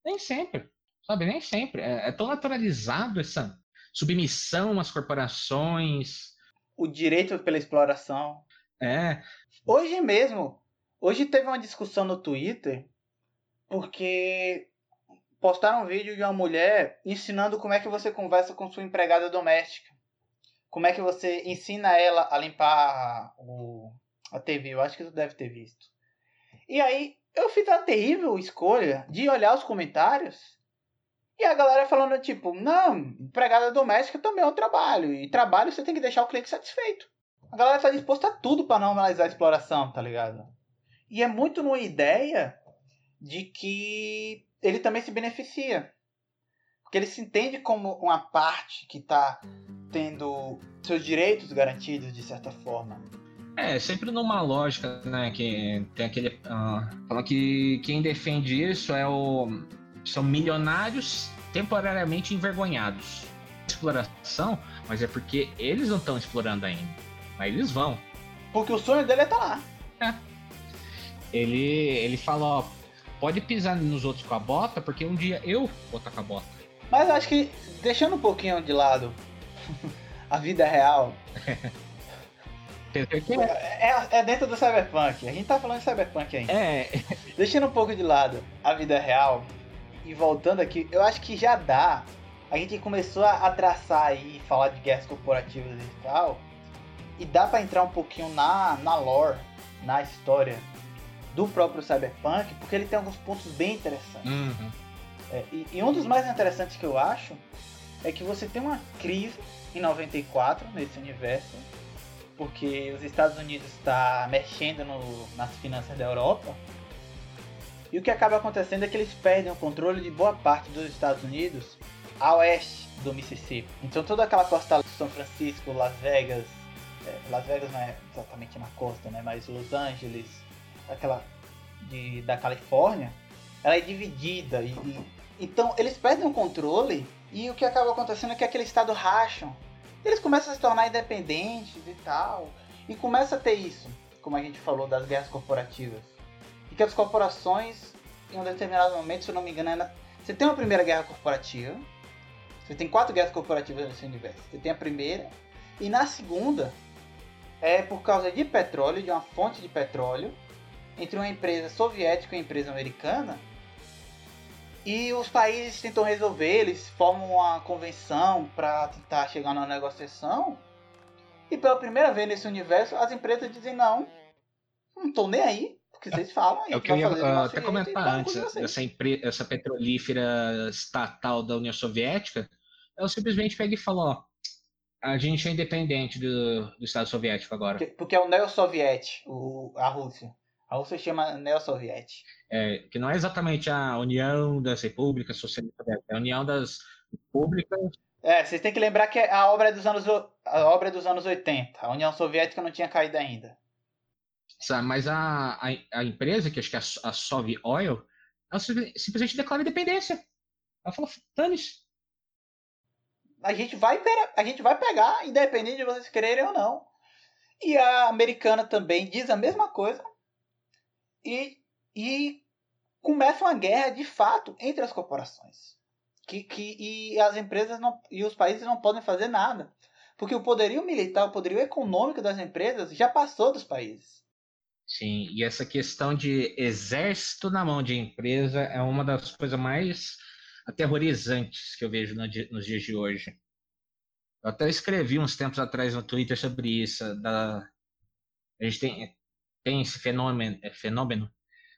nem sempre. Sabe, nem sempre. É, é tão naturalizado essa submissão às corporações. O direito pela exploração. É. Hoje mesmo, hoje teve uma discussão no Twitter, porque postaram um vídeo de uma mulher ensinando como é que você conversa com sua empregada doméstica. Como é que você ensina ela a limpar o, a TV. Eu acho que tu deve ter visto. E aí, eu fiz a terrível escolha de olhar os comentários e a galera falando, tipo, não, empregada doméstica também é um trabalho. E trabalho você tem que deixar o cliente satisfeito. A galera tá disposta a tudo para normalizar a exploração, tá ligado? E é muito numa ideia de que ele também se beneficia. Porque ele se entende como uma parte que tá tendo seus direitos garantidos de certa forma. É, sempre numa lógica, né? Que tem aquele. Uh, fala que quem defende isso é o são milionários temporariamente envergonhados. Exploração, mas é porque eles não estão explorando ainda. Mas eles vão. Porque o sonho dele é estar tá lá. É. Ele, ele fala, ó, pode pisar nos outros com a bota, porque um dia eu vou estar com a bota. Mas acho que, deixando um pouquinho de lado a vida real. é, é, dentro do cyberpunk. A gente tá falando de cyberpunk ainda. É. Deixando um pouco de lado a vida real, e voltando aqui, eu acho que já dá. A gente começou a traçar aí, falar de guerras corporativas e tal. E dá para entrar um pouquinho na, na lore, na história do próprio Cyberpunk, porque ele tem alguns pontos bem interessantes. Uhum. É, e, e, um dos mais interessantes que eu acho é que você tem uma crise em 94 nesse universo, porque os Estados Unidos está mexendo no, nas finanças da Europa e o que acaba acontecendo é que eles perdem o controle de boa parte dos Estados Unidos a oeste do Mississippi. Então toda aquela costa de São Francisco, Las Vegas, é, Las Vegas não é exatamente na costa, né? Mas Los Angeles, aquela de, da Califórnia, ela é dividida e, e, então eles perdem o controle e o que acaba acontecendo é que aquele estado racham. Eles começam a se tornar independentes e tal e começa a ter isso, como a gente falou das guerras corporativas e que as corporações, em um determinado momento, se eu não me engano, você tem uma primeira guerra corporativa, você tem quatro guerras corporativas nesse universo. Você tem a primeira, e na segunda é por causa de petróleo, de uma fonte de petróleo, entre uma empresa soviética e uma empresa americana. E os países tentam resolver, eles formam uma convenção para tentar chegar numa negociação. E pela primeira vez nesse universo, as empresas dizem: não, não estou nem aí que vocês falam. É o que eu ia uh, até comentar antes. Essa, essa petrolífera estatal da União Soviética, ela simplesmente pega e fala: ó, A gente é independente do, do Estado Soviético agora. Porque, porque é o Neo-Soviete, a Rússia. A Rússia chama Neo-Soviete. É, que não é exatamente a União das Repúblicas Socialistas, é a União das Repúblicas. É, vocês têm que lembrar que a obra é dos anos, a obra é dos anos 80. A União Soviética não tinha caído ainda. Mas a, a, a empresa, que acho que é a, a Soviet Oil, ela simplesmente declara independência. Ela fala, dane-se. A gente, vai, a gente vai pegar, independente de vocês quererem ou não. E a americana também diz a mesma coisa. E, e começa uma guerra de fato entre as corporações. Que, que, e as empresas não, e os países não podem fazer nada. Porque o poderio militar, o poderio econômico das empresas já passou dos países. Sim, e essa questão de exército na mão de empresa é uma das coisas mais aterrorizantes que eu vejo nos dias de hoje. Eu até escrevi uns tempos atrás no Twitter sobre isso. Da, a gente tem, tem esse fenômeno, é, fenômeno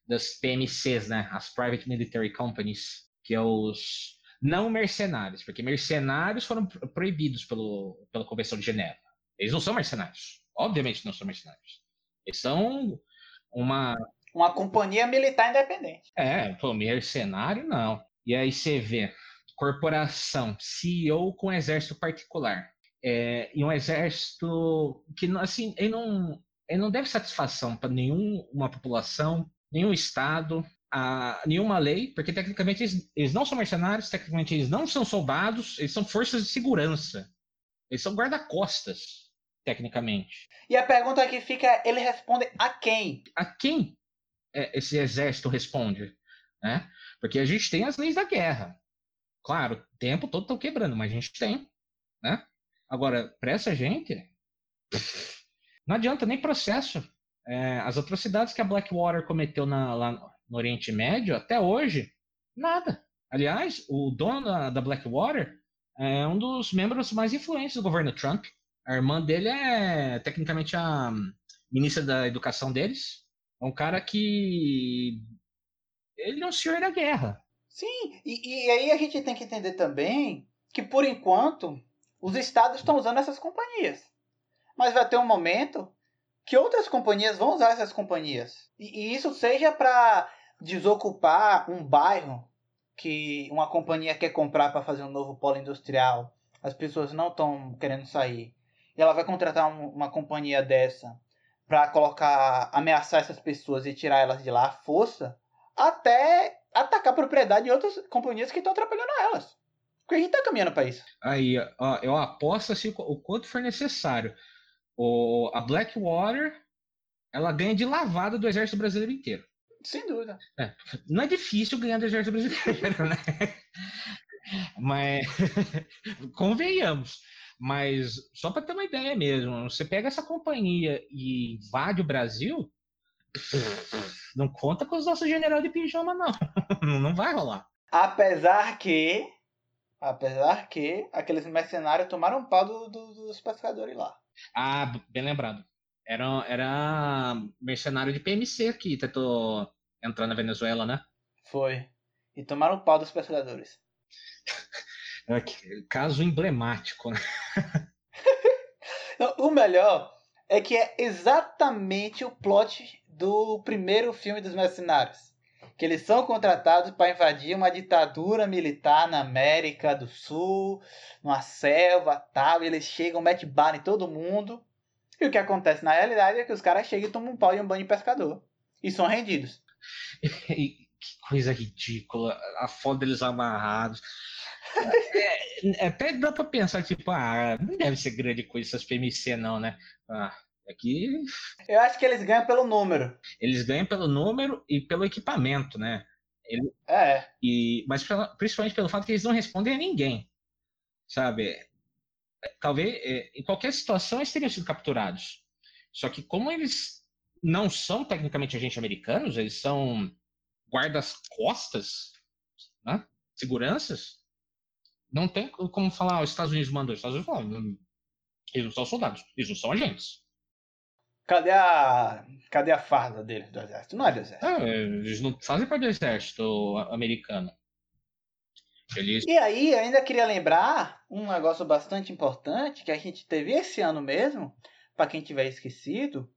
das PMCs, né? As Private Military Companies, que é os não mercenários, porque mercenários foram proibidos pelo, pela Convenção de Genebra. Eles não são mercenários. Obviamente não são mercenários. Eles são uma. Uma companhia militar independente. É, pô, mercenário não. E aí você vê corporação, CEO com exército particular. É, e um exército que, assim, ele não, ele não deve satisfação para nenhuma população, nenhum Estado, a, nenhuma lei, porque tecnicamente eles, eles, não são mercenários, tecnicamente eles não são soldados, eles são forças de segurança. Eles são guarda-costas tecnicamente. E a pergunta que fica, ele responde a quem? A quem é, esse exército responde? Né? Porque a gente tem as leis da guerra. Claro, o tempo todo estão quebrando, mas a gente tem. Né? Agora, para essa gente, não adianta nem processo. É, as atrocidades que a Blackwater cometeu na, lá no Oriente Médio, até hoje, nada. Aliás, o dono da, da Blackwater é um dos membros mais influentes do governo Trump. A irmã dele é tecnicamente a ministra da educação deles. É um cara que. Ele é um senhor da guerra. Sim, e, e aí a gente tem que entender também que, por enquanto, os estados estão usando essas companhias. Mas vai ter um momento que outras companhias vão usar essas companhias. E, e isso seja para desocupar um bairro que uma companhia quer comprar para fazer um novo polo industrial. As pessoas não estão querendo sair e ela vai contratar um, uma companhia dessa para colocar, ameaçar essas pessoas e tirar elas de lá à força, até atacar a propriedade de outras companhias que estão atrapalhando elas. Porque a gente está caminhando para isso. Aí, ó, eu aposto assim, o quanto for necessário. O, a Blackwater, ela ganha de lavada do exército brasileiro inteiro. Sem dúvida. É, não é difícil ganhar do exército brasileiro, né? Mas convenhamos. Mas só para ter uma ideia mesmo, você pega essa companhia e invade o Brasil, não conta com os nossos general de pijama, não. não vai rolar. Apesar que. Apesar que aqueles mercenários tomaram um pau do, do, dos pescadores lá. Ah, bem lembrado. Era, era mercenário de PMC que tentou entrar na Venezuela, né? Foi. E tomaram um pau dos pescadores. É caso emblemático, né? o melhor é que é exatamente o plot do primeiro filme dos mercenários. Que eles são contratados para invadir uma ditadura militar na América do Sul, numa selva tal, e eles chegam, metem bala em todo mundo. E o que acontece na realidade é que os caras chegam e tomam um pau e um banho de pescador. E são rendidos. que coisa ridícula. A foto deles amarrados. É, é, até dá pra pensar, tipo, ah, não deve ser grande coisa essas PMC, não, né? Ah, aqui. Eu acho que eles ganham pelo número. Eles ganham pelo número e pelo equipamento, né? Ele, é. E, mas principalmente pelo fato que eles não respondem a ninguém. Sabe? Talvez é, em qualquer situação eles teriam sido capturados. Só que como eles não são tecnicamente agentes americanos, eles são guardas-costas, né? seguranças, não tem como falar, os Estados Unidos mandou, os Estados Unidos falam, eles não são soldados, eles não são agentes. Cadê a, cadê a farda deles do exército? Não é do exército. É, eles não fazem parte do exército americano. Feliz. E aí, ainda queria lembrar um negócio bastante importante que a gente teve esse ano mesmo, para quem tiver esquecido,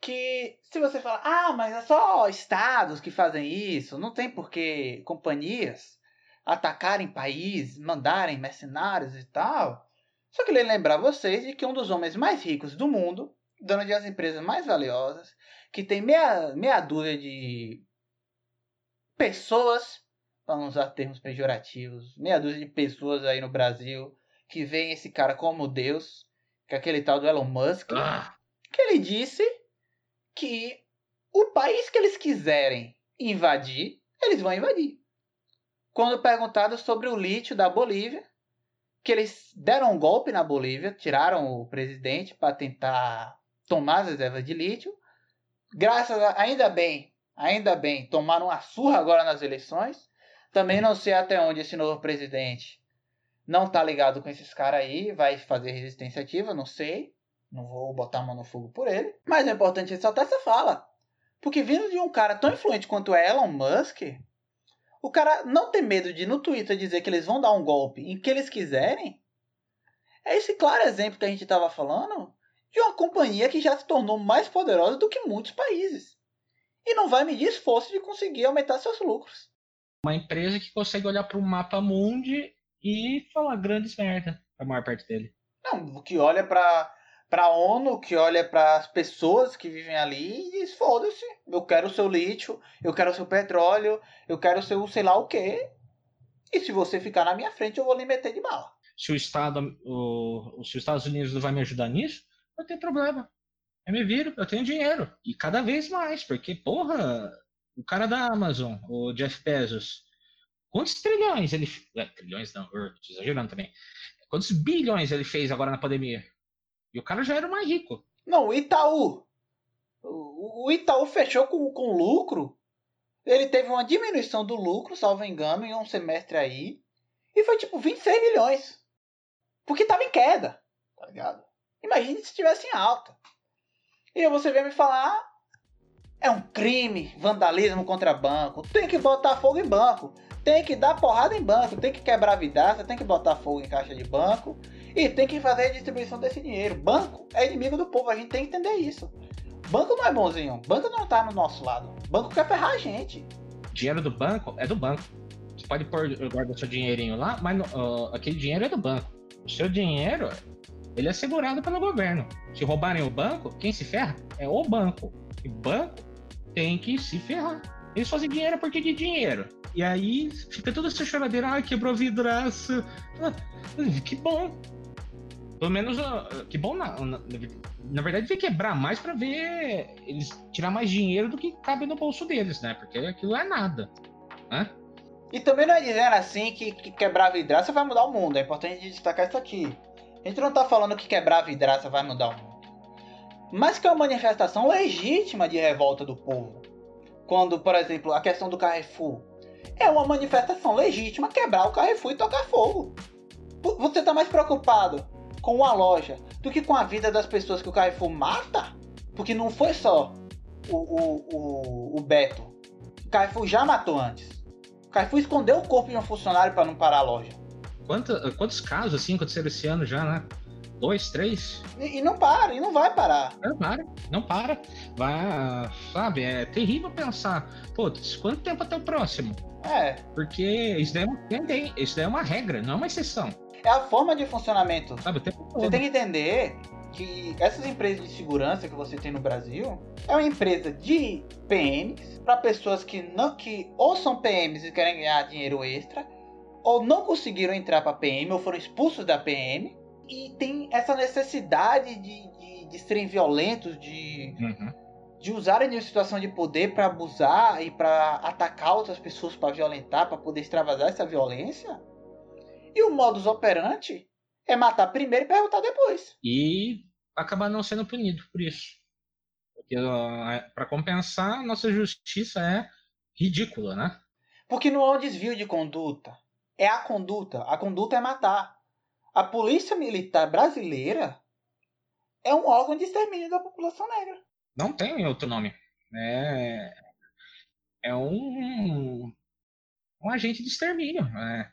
que se você falar, ah, mas é só estados que fazem isso, não tem por que companhias atacarem países, mandarem mercenários e tal. Só queria lembrar vocês de que um dos homens mais ricos do mundo, dono de as empresas mais valiosas, que tem meia, meia dúzia de pessoas, para não usar termos pejorativos, meia dúzia de pessoas aí no Brasil que veem esse cara como Deus, que é aquele tal do Elon Musk, Ah, que ele disse que o país que eles quiserem invadir, eles vão invadir. Quando perguntado sobre o lítio da Bolívia, que eles deram um golpe na Bolívia, tiraram o presidente para tentar tomar as reservas de lítio. Graças a, ainda bem, ainda bem, tomaram uma surra agora nas eleições. Também não sei até onde esse novo presidente não tá ligado com esses caras aí, vai fazer resistência ativa, não sei. Não vou botar a mão no fogo por ele. Mas é importante ressaltar essa fala. Porque vindo de um cara tão influente quanto é Elon Musk, o cara não tem medo de no Twitter dizer que eles vão dar um golpe em que eles quiserem. É esse claro exemplo que a gente estava falando de uma companhia que já se tornou mais poderosa do que muitos países. E não vai medir esforço de conseguir aumentar seus lucros. uma empresa que consegue olhar para o mapa mundi e falar grandes merda a maior parte dele. Não, que olha para para a ONU, que olha para as pessoas que vivem ali e diz: foda-se, eu quero o seu lítio, eu quero o seu petróleo, eu quero o seu sei lá o quê. E se você ficar na minha frente, eu vou lhe meter de bala. Se o Estado, o, se os Estados Unidos não vai me ajudar nisso, não tem problema. Eu me viro, eu tenho dinheiro. E cada vez mais, porque, porra, o cara da Amazon, o Jeff Bezos, quantos trilhões ele. É, trilhões não, eu tô exagerando também. Quantos bilhões ele fez agora na pandemia? E o cara já era o mais rico. Não, o Itaú. O, Itaú fechou com, com lucro. Ele teve uma diminuição do lucro, salvo engano, em um semestre aí. E foi tipo 26 milhões. Porque tava em queda. Tá ligado? Imagine se estivesse em alta. E você vem me falar. É um crime, vandalismo contra banco. Tem que botar fogo em banco. Tem que dar porrada em banco. Tem que quebrar vidraça. Tem que botar fogo em caixa de banco. E tem que fazer a distribuição desse dinheiro. Banco é inimigo do povo. A gente tem que entender isso. Banco não é bonzinho. Banco não tá no nosso lado. Banco quer ferrar a gente. dinheiro do banco é do banco. Você pode pôr guarda seu dinheirinho lá, mas uh, aquele dinheiro é do banco. O seu dinheiro, ele é segurado pelo governo. Se roubarem o banco, quem se ferra é o banco. E banco tem que se ferrar. Eles fazem dinheiro porque de dinheiro. E aí fica toda essa choradeira, ai, quebrou vidraça. Ah, que bom. Pelo menos, uh, que bom, na, na, na verdade, tem que quebrar mais para ver eles tirar mais dinheiro do que cabe no bolso deles, né? Porque aquilo é nada. Né? E também não é dizendo assim que, que quebrar vidraça vai mudar o mundo. É importante destacar isso aqui. A gente não tá falando que quebrar vidraça vai mudar o mundo. Mas que é uma manifestação legítima de revolta do povo. Quando, por exemplo, a questão do Carrefour. É uma manifestação legítima quebrar o Carrefour e tocar fogo. Você tá mais preocupado com uma loja do que com a vida das pessoas que o Carrefour mata? Porque não foi só o, o, o, o Beto. O Carrefour já matou antes. O Carrefour escondeu o corpo de um funcionário para não parar a loja. Quanta, quantos casos assim aconteceram esse ano já, né? Dois, três? E, e não para, e não vai parar. Não para, não para. Vai, sabe, é terrível pensar, putz, quanto tempo até o próximo? É. Porque isso daí, é uma, isso daí é uma regra, não é uma exceção. É a forma de funcionamento. Sabe. Você tem que entender que essas empresas de segurança que você tem no Brasil é uma empresa de PMs para pessoas que não que ou são PMs e querem ganhar dinheiro extra ou não conseguiram entrar para PM ou foram expulsos da PM e tem essa necessidade de, de, de serem violentos, de, Uhum. de usarem de uma situação de poder para abusar e para atacar outras pessoas, para violentar, para poder extravasar essa violência. E o modus operandi é matar primeiro e perguntar depois. E acabar não sendo punido por isso. Porque para compensar, nossa justiça é ridícula, né? Porque não é um desvio de conduta. É a conduta. A conduta é matar. A polícia militar brasileira é um órgão de extermínio da população negra. Não tem outro nome. É, é um, um agente de extermínio. É.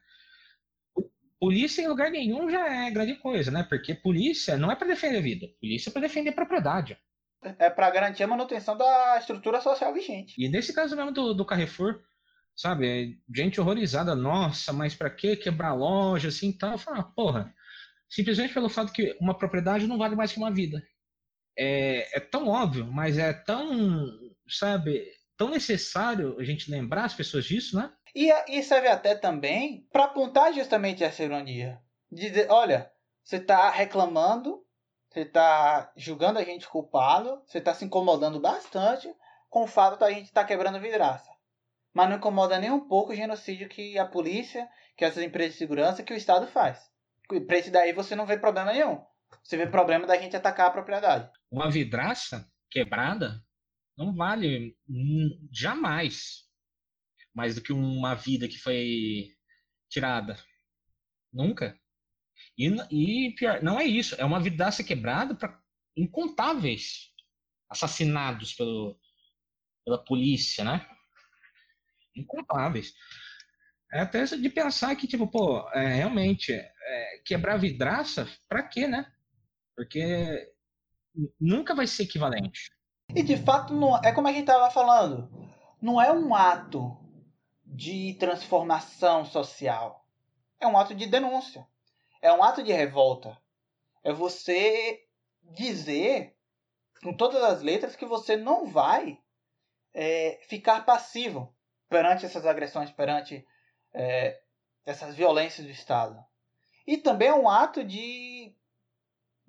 Polícia em lugar nenhum já é grande coisa, né? Porque polícia não é para defender a vida, polícia é para defender a propriedade. É para garantir a manutenção da estrutura social vigente. E nesse caso mesmo do, do Carrefour, sabe, gente horrorizada, nossa, mas para que quebrar loja assim, tal? Eu falo, porra, simplesmente pelo fato que uma propriedade não vale mais que uma vida. É, é tão óbvio, mas é tão, sabe, tão necessário a gente lembrar as pessoas disso, né? E, e serve até também para apontar justamente essa ironia. Dizer, olha, você está reclamando, você está julgando a gente culpado, você está se incomodando bastante com o fato da gente estar tá quebrando vidraça. Mas não incomoda nem um pouco o genocídio que a polícia, que essas empresas de segurança, que o Estado faz. Para esse daí você não vê problema nenhum. Você vê problema da gente atacar a propriedade. Uma vidraça quebrada não vale jamais mais do que uma vida que foi tirada. Nunca. E, e pior, não é isso. É uma vidraça quebrada para incontáveis assassinados pelo, pela polícia, né? Incontáveis. É até de pensar que, tipo, pô, é, realmente, é, quebrar vidraça, pra quê, né? Porque nunca vai ser equivalente. E de fato, não, é como a gente estava falando, não é um ato de transformação social. É um ato de denúncia. É um ato de revolta. É você dizer com todas as letras que você não vai é, ficar passivo perante essas agressões, perante é, essas violências do Estado. E também é um ato de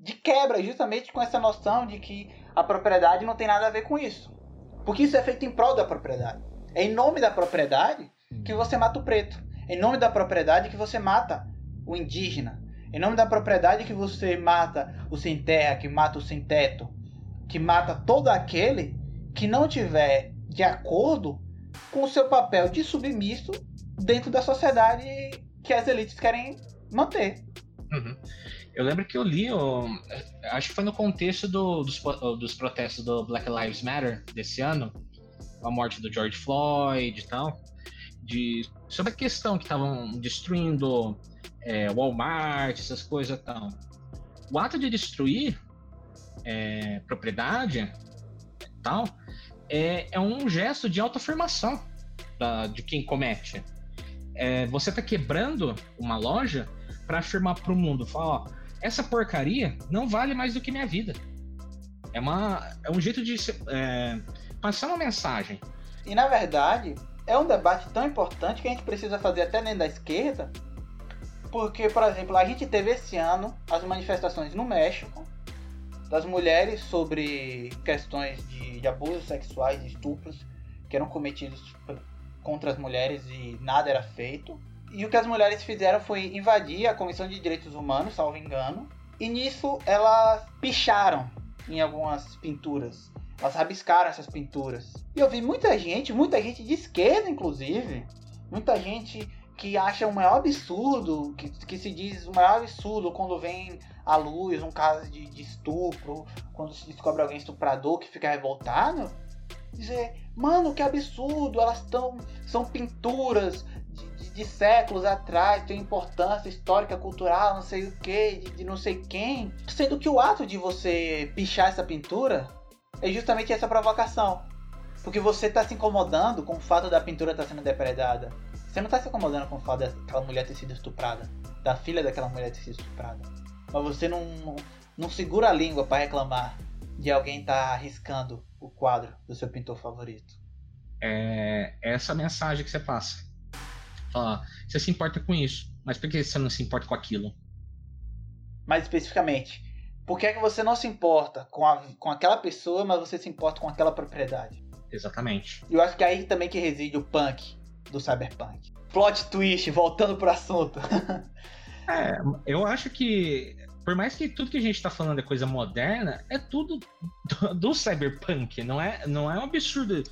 de quebra, justamente com essa noção de que a propriedade não tem nada a ver com isso. Porque isso é feito em prol da propriedade. É em nome da propriedade que você mata o preto. É em nome da propriedade que você mata o indígena. É em nome da propriedade que você mata o sem terra, que mata o sem teto, que mata todo aquele que não tiver de acordo com o seu papel de submisso dentro da sociedade que as elites querem manter. Uhum. Eu lembro que eu li, eu, acho que foi no contexto do, dos, dos protestos do Black Lives Matter desse ano, a morte do George Floyd e tal, de, sobre a questão que estavam destruindo é, Walmart, essas coisas e tal. O ato de destruir é, propriedade tal é, é um gesto de autoafirmação da, de quem comete. É, você está quebrando uma loja para afirmar para o mundo, falar, ó, essa porcaria não vale mais do que minha vida. É, uma, é um jeito de é, passar uma mensagem. E na verdade, é um debate tão importante que a gente precisa fazer até dentro da esquerda, porque, por exemplo, a gente teve esse ano as manifestações no México das mulheres sobre questões de, de abusos sexuais estupros que eram cometidos contra as mulheres e nada era feito. E o que as mulheres fizeram foi invadir a Comissão de Direitos Humanos, salvo engano. E nisso elas picharam em algumas pinturas. Elas rabiscaram essas pinturas. E eu vi muita gente, muita gente de esquerda, inclusive. Muita gente que acha o maior absurdo, que, que se diz o maior absurdo quando vem à luz um caso de, de estupro, quando se descobre alguém estuprador que fica revoltado. Dizer, mano, que absurdo, elas estão. São pinturas de séculos atrás, tem importância histórica, cultural, não sei o que, de, de, não sei quem. Sendo que o ato de você pichar essa pintura é justamente essa provocação. Porque você está se incomodando com o fato da pintura estar tá sendo depredada. Você não está se incomodando com o fato daquela mulher ter sido estuprada, da filha daquela mulher ter sido estuprada. Mas você não, não, segura a língua para reclamar de alguém estar tá arriscando o quadro do seu pintor favorito. É essa mensagem que você passa Falar, você se importa com isso, mas por que você não se importa com aquilo? Mais especificamente, por que, é que você não se importa com, a, com aquela pessoa, mas você se importa com aquela propriedade? Exatamente. E eu acho que é aí também que reside o punk do cyberpunk. Plot twist, voltando pro assunto. é, eu acho que por mais que tudo que a gente está falando é coisa moderna, é tudo do, do, cyberpunk. Não é, não é um absurdo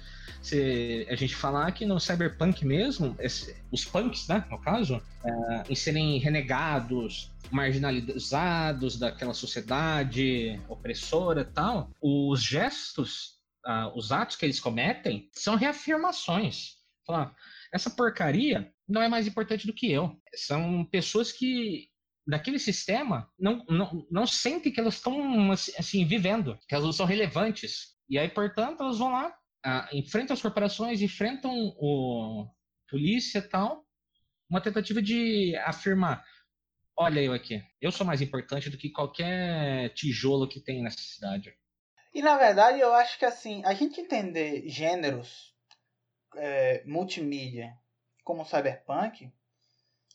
se a gente falar que no cyberpunk mesmo, esse, os punks, né, no caso, é, em serem renegados, marginalizados daquela sociedade opressora e tal, os gestos, uh, os atos que eles cometem são reafirmações. Falar, essa porcaria não é mais importante do que eu. São pessoas que daquele sistema não, não, não sentem que elas estão assim vivendo, que elas são relevantes. E aí, portanto, elas vão lá, ah, enfrentam as corporações, enfrentam o polícia tal, uma tentativa de afirmar olha eu aqui, eu sou mais importante do que qualquer tijolo que tem nessa cidade. E na verdade eu acho que assim, a gente entender gêneros é, multimídia como cyberpunk,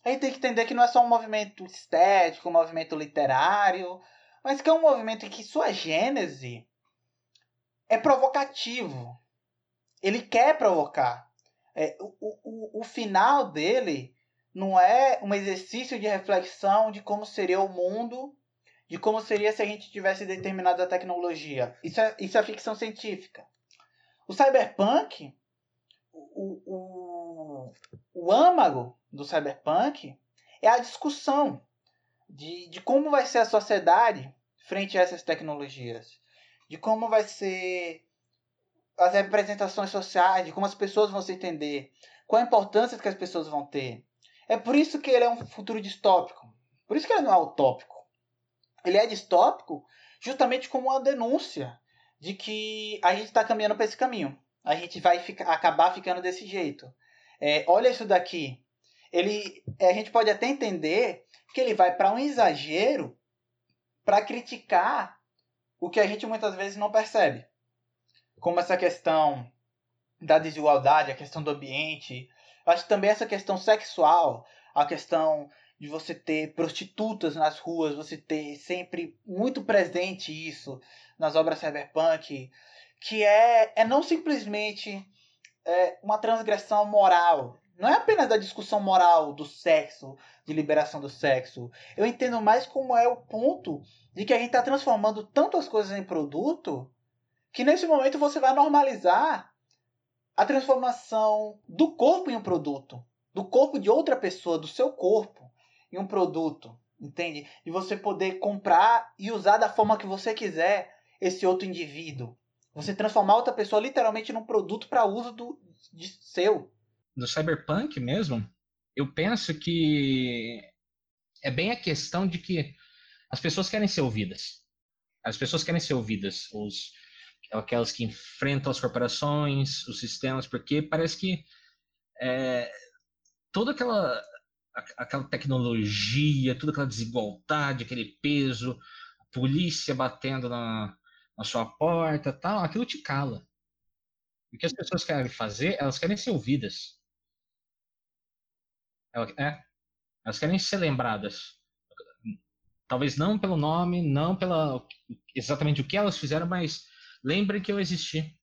a gente tem que entender que não é só um movimento estético, um movimento literário, mas que é um movimento em que sua gênese é provocativo. Ele quer provocar. É, o, o, o final dele não é um exercício de reflexão de como seria o mundo, de como seria se a gente tivesse determinada tecnologia. Isso é, isso é ficção científica. O cyberpunk, o, o, o âmago do cyberpunk é a discussão de, de como vai ser a sociedade frente a essas tecnologias, de como vai ser as representações sociais, de como as pessoas vão se entender, qual a importância que as pessoas vão ter. É por isso que ele é um futuro distópico. Por isso que ele não é utópico. Ele é distópico justamente como uma denúncia de que a gente está caminhando para esse caminho. A gente vai ficar, acabar ficando desse jeito. É, olha isso daqui. Ele, é, a gente pode até entender que ele vai para um exagero para criticar o que a gente muitas vezes não percebe. Como essa questão da desigualdade, a questão do ambiente, Acho que também essa questão sexual, a questão de você ter prostitutas nas ruas, você ter sempre muito presente isso nas obras cyberpunk, que é, é não simplesmente é, uma transgressão moral. Não é apenas a discussão moral do sexo, de liberação do sexo. Eu entendo mais como é o ponto de que a gente está transformando tanto as coisas em produto que nesse momento você vai normalizar a transformação do corpo em um produto, do corpo de outra pessoa, do seu corpo em um produto, entende? De você poder comprar e usar da forma que você quiser esse outro indivíduo. Você transformar outra pessoa literalmente num produto para uso do de seu. No cyberpunk mesmo, eu penso que é bem a questão de que as pessoas querem ser ouvidas. As pessoas querem ser ouvidas. Os, aquelas que enfrentam as corporações, os sistemas, porque parece que é, toda aquela, aquela tecnologia, toda aquela desigualdade, aquele peso, a polícia batendo na, na sua porta, tal, aquilo te cala. O que as pessoas querem fazer, elas querem ser ouvidas. É, elas querem ser lembradas. Talvez não pelo nome, não pela exatamente o que elas fizeram, mas Lembre que eu existi.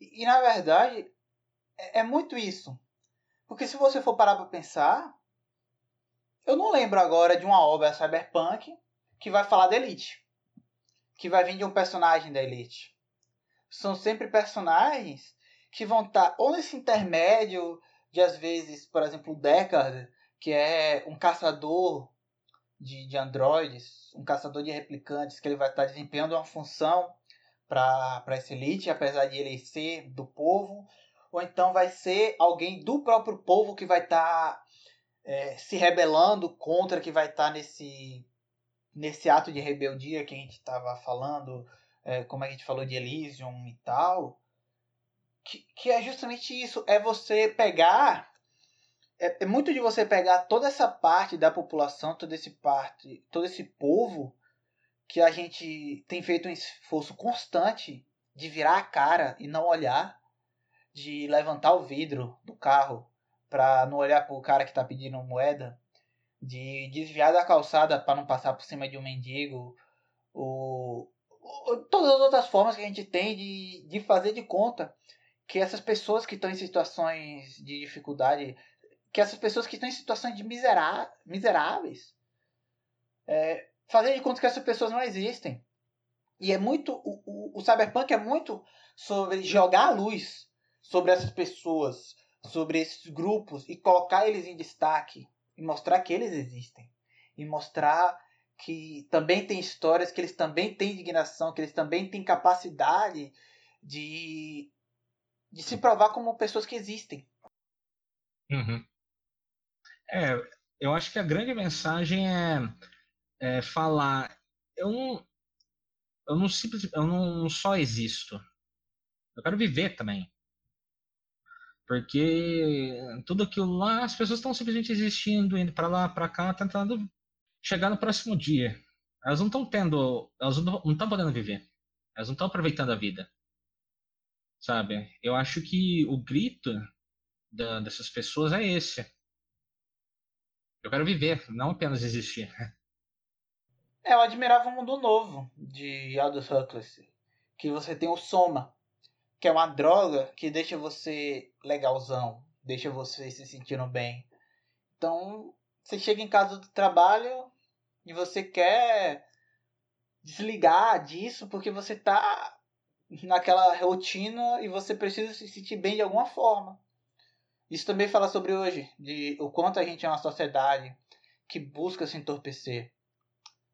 E, e na verdade, é, é, muito isso. Porque se você for parar para pensar, eu não lembro agora de uma obra cyberpunk que vai falar da Elite. Que vai vir de um personagem da Elite. São sempre personagens que vão estar tá ou nesse intermédio de, às vezes, por exemplo, o Deckard, que é um caçador de, de androides, um caçador de replicantes, que ele vai estar tá desempenhando uma função para essa elite, apesar de ele ser do povo, ou então vai ser alguém do próprio povo que vai estar tá, é, se rebelando contra, que vai estar tá nesse, nesse ato de rebeldia que a gente estava falando, é, como a gente falou de Elysium e tal, que, que é justamente isso, é você pegar é, é, muito de você pegar toda essa parte da população, todo esse parte, todo esse povo que a gente tem feito um esforço constante de virar a cara e não olhar, de levantar o vidro do carro para não olhar para o cara que está pedindo moeda, de desviar da calçada para não passar por cima de um mendigo, ou, todas as outras formas que a gente tem de, de fazer de conta que essas pessoas que estão em situações de dificuldade, que essas pessoas que estão em situações de miserá miseráveis, é, fazer de conta que essas pessoas não existem. E é muito. O, o, o cyberpunk é muito sobre jogar a luz sobre essas pessoas, sobre esses grupos e colocar eles em destaque e mostrar que eles existem. E mostrar que também tem histórias, que eles também têm indignação, que eles também têm capacidade de, de se provar como pessoas que existem. Uhum. É, eu acho que a grande mensagem é, é falar. Eu não, eu não simplesmente, eu não só existo. Eu quero viver também. Porque tudo aquilo lá, as pessoas estão simplesmente existindo, indo para lá, para cá, tentando chegar no próximo dia. Elas não estão tendo, elas não estão podendo viver. Elas não estão aproveitando a vida. Sabe? Eu acho que o grito da, dessas pessoas é esse. Eu quero viver, não apenas existir. É, eu admirava um mundo novo de Aldous Huxley. Que você tem o Soma, que é uma droga que deixa você legalzão, deixa você se sentindo bem. Então, você chega em casa do trabalho e você quer desligar disso porque você tá naquela rotina e você precisa se sentir bem de alguma forma. Isso também fala sobre hoje, de o quanto a gente é uma sociedade que busca se entorpecer.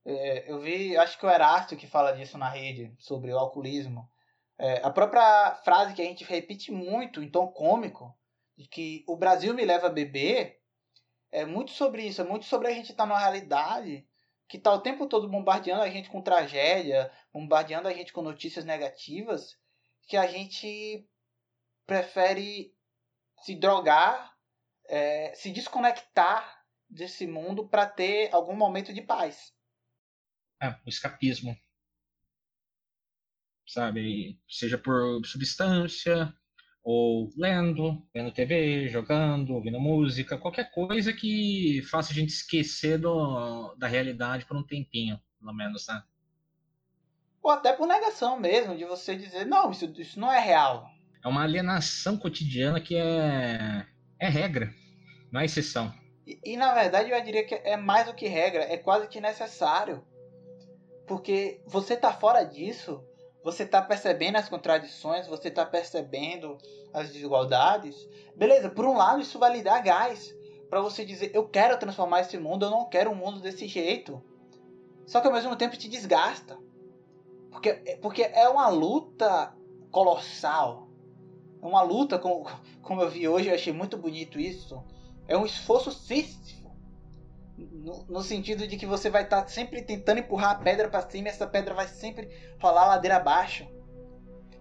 É, eu vi, acho que o Erasto que fala disso na rede, sobre o alcoolismo. É, a própria frase que a gente repete muito, em tom cômico, de que o Brasil me leva a beber, é muito sobre isso, é muito sobre a gente estar tá numa realidade que está o tempo todo bombardeando a gente com tragédia, bombardeando a gente com notícias negativas, que a gente prefere se drogar, é, se desconectar desse mundo para ter algum momento de paz. É, o escapismo. Sabe? Seja por substância, ou lendo, vendo TV, jogando, ouvindo música, qualquer coisa que faça a gente esquecer do, da realidade por um tempinho, pelo menos, né? Ou até por negação mesmo, de você dizer, não, isso, isso não é real é uma alienação cotidiana que é, é regra, não é exceção. E, e, na verdade eu diria que é mais do que regra, é quase que necessário. Porque você tá fora disso, você tá percebendo as contradições, você tá percebendo as desigualdades. Beleza, por um lado isso vai lhe dar gás para você dizer, eu quero transformar esse mundo, eu não quero um mundo desse jeito. Só que ao mesmo tempo te desgasta. Porque, porque é uma luta colossal é uma luta, como, como eu vi hoje, eu achei muito bonito isso. É um esforço sísifo. No, sentido de que você vai estar tá sempre tentando empurrar a pedra para cima e essa pedra vai sempre rolar ladeira abaixo.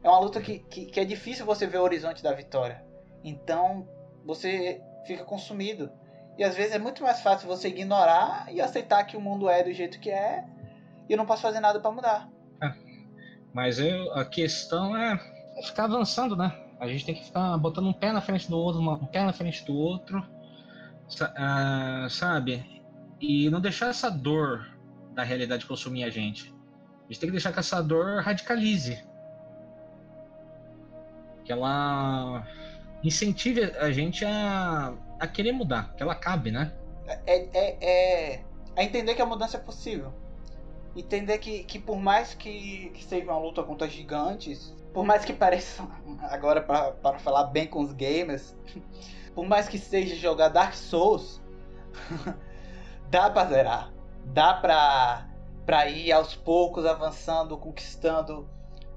É uma luta que, que, que é difícil você ver o horizonte da vitória. Então você fica consumido. E às vezes é muito mais fácil você ignorar e aceitar que o mundo é do jeito que é e eu não posso fazer nada para mudar. É. Mas eu, a questão é ficar avançando, né? A gente tem que ficar botando um pé na frente do outro, um pé na frente do outro, uh, sabe? E não deixar essa dor da realidade consumir a gente. A gente tem que deixar que essa dor radicalize. Que ela incentive a gente a, a querer mudar, que ela acabe, né? É, é, é, é entender que a mudança é possível. Entender que, que por mais que, que seja uma luta contra gigantes, por mais que pareça, agora para falar bem com os gamers, por mais que seja jogar Dark Souls, dá pra zerar. Dá pra, pra ir aos poucos avançando, conquistando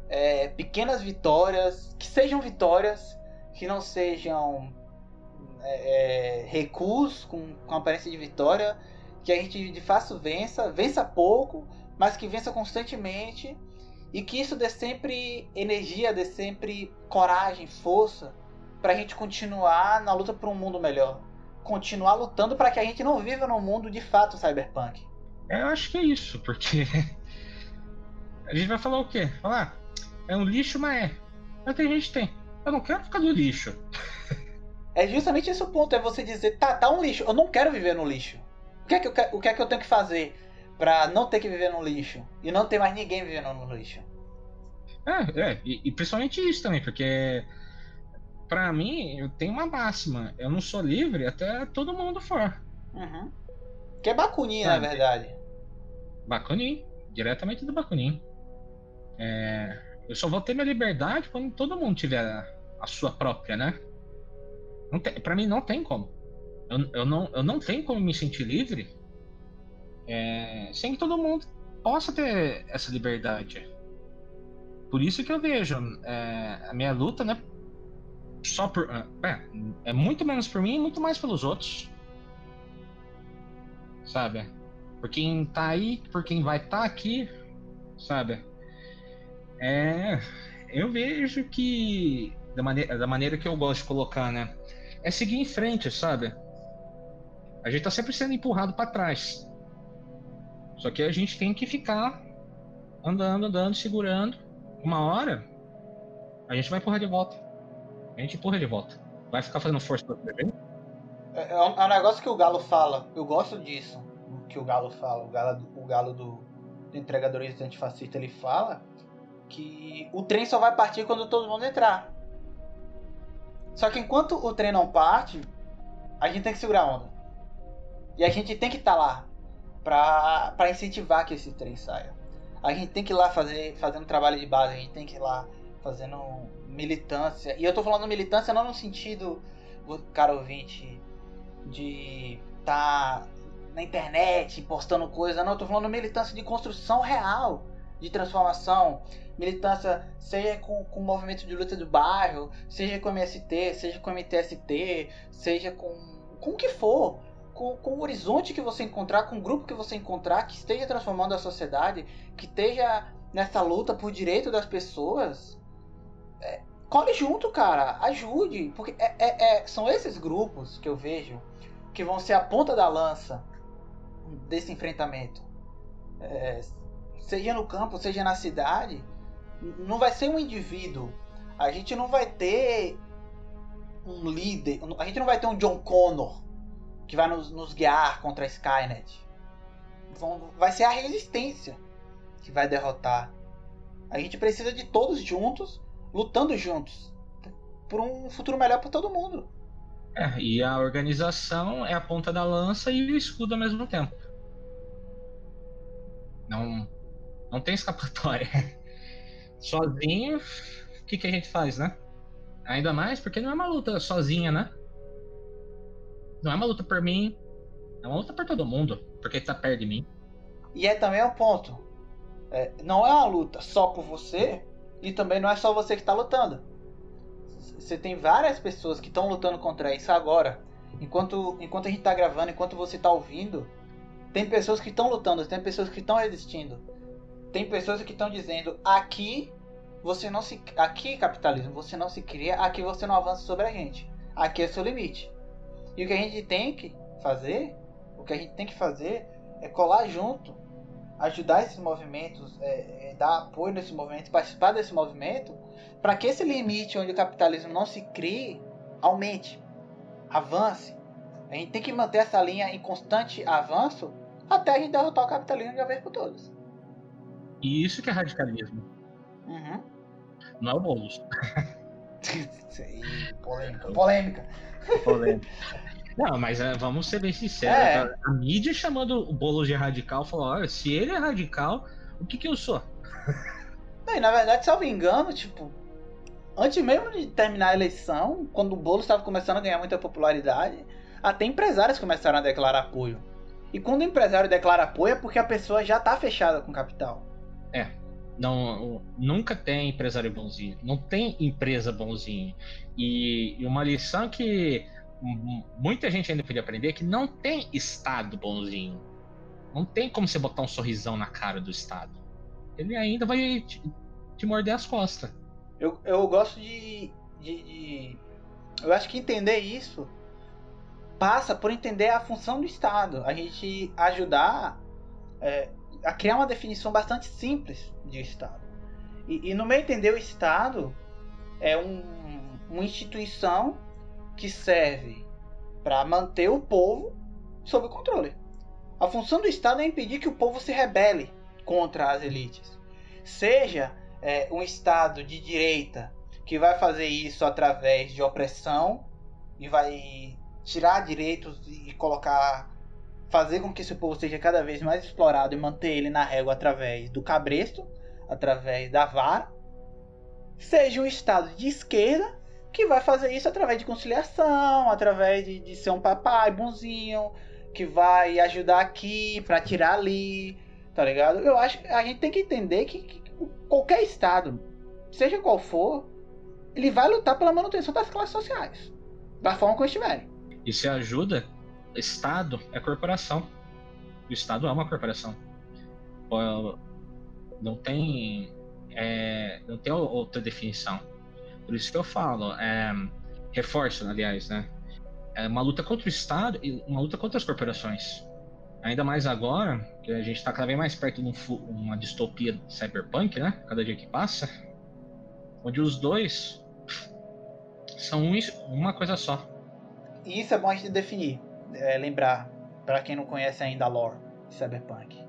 é, pequenas vitórias, que sejam vitórias, que não sejam é, é recuos com, com aparência de vitória, que a gente de fato vença, vença pouco, mas que vença constantemente e que isso dê sempre energia, dê sempre coragem, força para a gente continuar na luta por um mundo melhor. Continuar lutando para que a gente não viva num mundo de fato cyberpunk. Eu acho que é isso, porque a gente vai falar o quê? Falar, é um lixo, mas é. Mas tem gente que tem. Eu não quero ficar no lixo. É justamente esse o ponto, é você dizer, tá, tá um lixo, eu não quero viver no lixo. O que é que eu, o que é que eu tenho que fazer? pra não ter que viver no lixo. E não ter mais ninguém vivendo no lixo. É, é e, e principalmente isso também, porque para mim, eu tenho uma máxima. Eu não sou livre até todo mundo for. Uhum. Que é Bakunin, na verdade. Bakunin. Diretamente do Bakunin. É, eu só vou ter minha liberdade quando todo mundo tiver a, a sua própria, né? Não tem, pra mim não tem como. Eu, eu, não, eu não tenho como me sentir livre é, sem que todo mundo possa ter essa liberdade. Por isso que eu vejo é, a minha luta, né? Só por. É, é muito menos por mim e muito mais pelos outros. sabe? Por quem tá aí, por quem vai estar tá aqui, sabe? É. Eu vejo que. Da, maneira, da maneira que eu gosto de colocar, né? É seguir em frente, sabe? A gente tá sempre sendo empurrado para trás. Só que a gente tem que ficar andando, andando, segurando. Uma hora, a gente vai empurrar de volta. A gente empurra de volta. Vai ficar fazendo força pra beber? É, é, um, é um negócio que o Galo fala. Eu gosto disso. Que o Galo fala. O Galo, o Galo do, do entregadores antifascista ele fala que o trem só vai partir quando todo mundo entrar. Só que enquanto o trem não parte, a gente tem que segurar a onda. E a gente tem que estar tá lá pra, pra incentivar que esse trem saia. A gente tem que ir lá fazer, fazendo trabalho de base, a gente tem que ir lá fazendo militância. E eu tô falando militância não no sentido, cara ouvinte, de tá na internet postando coisa, não, eu tô falando militância de construção real, de transformação. Militância, seja com, com o movimento de luta do bairro, seja com o MST, seja com o MTST, seja com, com o que for com, com o horizonte que você encontrar, com o grupo que você encontrar, que esteja transformando a sociedade, que esteja nessa luta por direito das pessoas, é, colhe junto, cara, ajude, porque é, é, é, são esses grupos que eu vejo que vão ser a ponta da lança desse enfrentamento. É, seja no campo, seja na cidade, não vai ser um indivíduo. A gente não vai ter um líder, a gente não vai ter um John Connor que vai nos, nos guiar contra a Skynet. Vão, vai ser a resistência que vai derrotar. A gente precisa de todos juntos, lutando juntos, por um futuro melhor para todo mundo. É, e a organização é a ponta da lança e o escudo ao mesmo tempo. Não, não tem escapatória. Sozinho, o que, que a gente faz, né? Ainda mais porque não é uma luta sozinha, né? Não é uma luta por mim, é uma luta por todo mundo, porque tá perto de mim. E é também um ponto. É, não é uma luta só por você, e também não é só você que tá lutando. Você tem várias pessoas que estão lutando contra isso agora. Enquanto, enquanto a gente tá gravando, enquanto você tá ouvindo, tem pessoas que estão lutando, tem pessoas que estão resistindo. Tem pessoas que estão dizendo: aqui você não se. Aqui, capitalismo, você não se cria, aqui você não avança sobre a gente. Aqui é seu limite. E o que a gente tem que fazer, o que a gente tem que fazer é colar junto, ajudar esses movimentos, é, é, dar apoio nesse movimento, participar desse movimento, para que esse limite onde o capitalismo não se crie aumente, avance. A gente tem que manter essa linha em constante avanço até a gente derrotar o capitalismo de uma vez por todas. E isso que é radicalismo. Uhum. Não é o Boulos. polêmica, polêmica. Polêmica. Não, mas é, vamos ser bem sinceros. É. A, a, mídia chamando o Boulos de radical falou: olha, se ele é radical, o que, que eu sou? Não, e na verdade, se eu me engano, tipo, antes mesmo de terminar a eleição, quando o Boulos estava começando a ganhar muita popularidade, até empresários começaram a declarar apoio. E quando o empresário declara apoio é porque a pessoa já está fechada com capital. É. Não, nunca tem empresário bonzinho. Não tem empresa bonzinho. E, e uma lição que muita gente ainda podia aprender que não tem Estado bonzinho. Não tem como você botar um sorrisão na cara do Estado. Ele ainda vai te, te morder as costas. Eu, eu gosto de, de, de, Eu acho que entender isso passa por entender a função do Estado. A gente ajudar é, a criar uma definição bastante simples de Estado. E, e no meu entender, o Estado é um, uma instituição que serve para manter o povo sob controle. A função do Estado é impedir que o povo se rebele contra as elites. Seja é, um Estado de direita que vai fazer isso através de opressão e vai tirar direitos e colocar. fazer com que esse povo seja cada vez mais explorado e manter ele na régua através do cabresto, através da vara. Seja um Estado de esquerda que vai fazer isso através de conciliação, através de, de ser um papai bonzinho, que vai ajudar aqui para tirar ali, tá ligado? Eu acho que a gente tem que entender que, que, qualquer estado, seja qual for, ele vai lutar pela manutenção das classes sociais, da forma como estiverem. E se ajuda, estado é corporação. o Estado é uma corporação. Não tem, é, não tem outra definição. Por isso que eu falo, é, reforço, aliás, né? É uma luta contra o Estado e uma luta contra as corporações. Ainda mais agora, que a gente está cada vez mais perto de um, uma distopia cyberpunk, né? Cada dia que passa. Onde os dois são um, uma coisa só. Isso é bom a gente definir, é, lembrar, para quem não conhece ainda a lore de cyberpunk.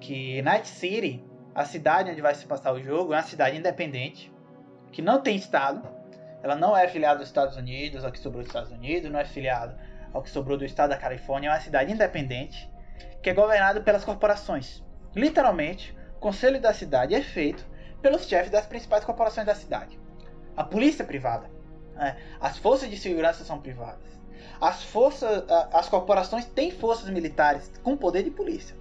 Que Night City, a cidade onde vai se passar o jogo, é uma cidade independente, que não tem estado. Ela não é afiliada aos Estados Unidos, ao que sobrou dos Estados Unidos, não é afiliada ao que sobrou do estado da Califórnia. É uma cidade independente que é governada pelas corporações. Literalmente, o conselho da cidade é feito pelos chefes das principais corporações da cidade. A polícia é privada. Né? As forças de segurança são privadas. As forças, as corporações têm forças militares com poder de polícia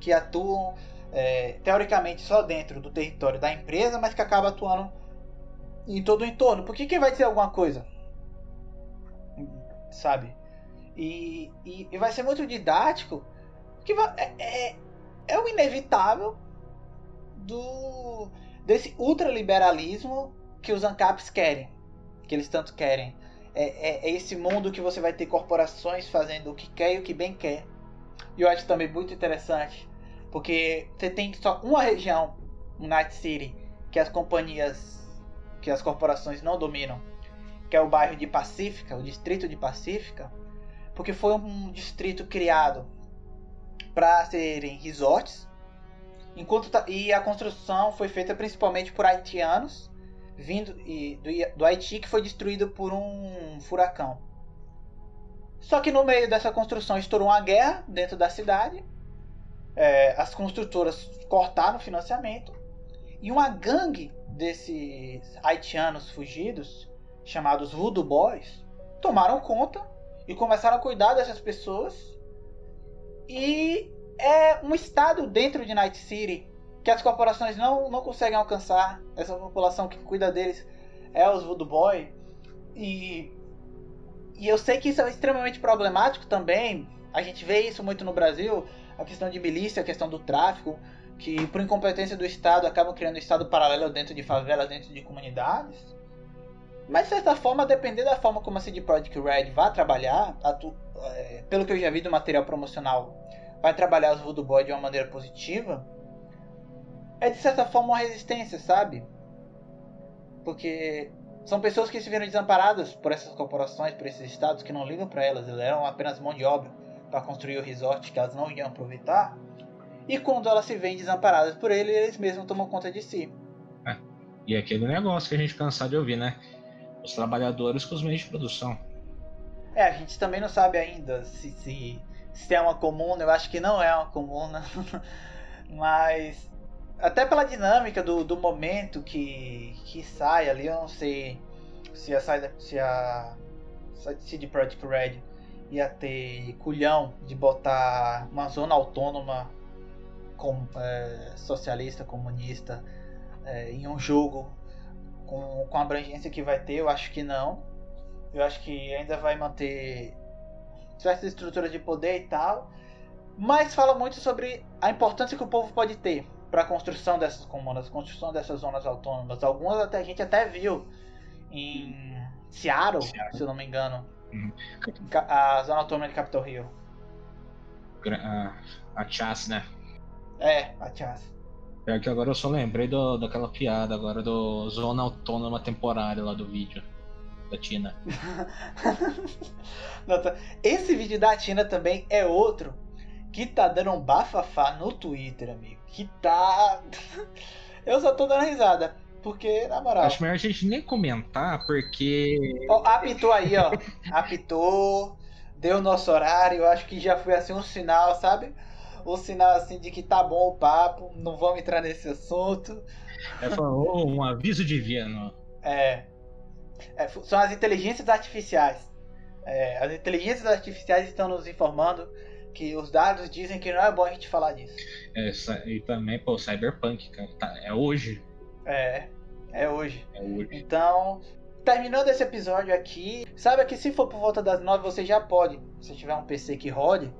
que atuam é, teoricamente só dentro do território da empresa, mas que acaba atuando em todo o entorno. Por que vai dizer alguma coisa? Sabe? E, e, e vai ser muito didático. Que vai, é, é, é o inevitável do desse ultraliberalismo que os ANCAPs querem. Que eles tanto querem. É, é, é, esse mundo que você vai ter corporações fazendo o que quer e o que bem quer. E eu acho também muito interessante. Porque você tem só uma região, Night City, que as companhias que as corporações não dominam, que é o bairro de Pacífica, o distrito de Pacífica, porque foi um distrito criado para serem resorts, enquanto e a construção foi feita principalmente por haitianos vindo do, do Haiti que foi destruído por um furacão. Só que no meio dessa construção estourou uma guerra dentro da cidade. É, as construtoras cortaram o financiamento e uma gangue desses haitianos fugidos, chamados Voodoo Boys, tomaram conta e começaram a cuidar dessas pessoas. E é um estado dentro de Night City que as corporações não, não conseguem alcançar. Essa população que cuida deles é os Voodoo Boys. E, e eu sei que isso é extremamente problemático também. A gente vê isso muito no Brasil, a questão de milícia, a questão do tráfico que por incompetência do Estado acabam criando um Estado paralelo dentro de favelas, dentro de comunidades. Mas de certa forma, depender da forma como a CD Projekt Red vai trabalhar, atu, é, pelo que eu já vi do material promocional, vai trabalhar os Voodoo Boy de uma maneira positiva, é de certa forma uma resistência, sabe? Porque são pessoas que se viram desamparadas por essas corporações, por esses estados que não ligam para elas, elas eram apenas mão de obra para construir o resort que elas não iam aproveitar. E quando elas se veem desamparadas por ele, eles mesmos tomam conta de si. É. E aquele negócio que a gente cansa de ouvir, né? Os trabalhadores com os meios de produção. É, a gente também não sabe ainda se, se, se é uma comuna, eu acho que não é uma comuna. Mas até pela dinâmica do, do momento que, que sai ali, eu não sei se a, se a CD Projekt Red ia ter culhão de botar uma zona autônoma com, é, socialista, comunista é, em um jogo com, com a abrangência que vai ter, eu acho que não. Eu acho que ainda vai manter certas estruturas de poder e tal. Mas fala muito sobre a importância que o povo pode ter para a construção dessas comunas, construção dessas zonas autônomas. Algumas até a gente até viu em Seattle, Seattle. se eu não me engano. Uhum. A zona autônoma de Capitol Hill. A, a Chas, né? É, Matias. É que agora eu só lembrei do, daquela piada agora do Zona Autônoma Temporária lá do vídeo. Da Tina. Tá. Esse vídeo da Tina também é outro que tá dando um bafafá no Twitter, amigo. Que tá. eu só tô dando risada. Porque, na moral. Acho melhor a gente nem comentar, porque. Oh, apitou aí, ó. apitou. Deu o nosso horário. Acho que já foi assim um sinal, sabe? O sinal assim de que tá bom o papo, não vamos entrar nesse assunto. É falou um aviso divino. É. é são as inteligências artificiais. É, as inteligências artificiais estão nos informando que os dados dizem que não é bom a gente falar disso. É, e também, pô, Cyberpunk, cara, tá, é hoje. É, é hoje. É hoje. Então, terminando esse episódio aqui, saiba que se for por volta das nove você já pode, se tiver um PC que rode,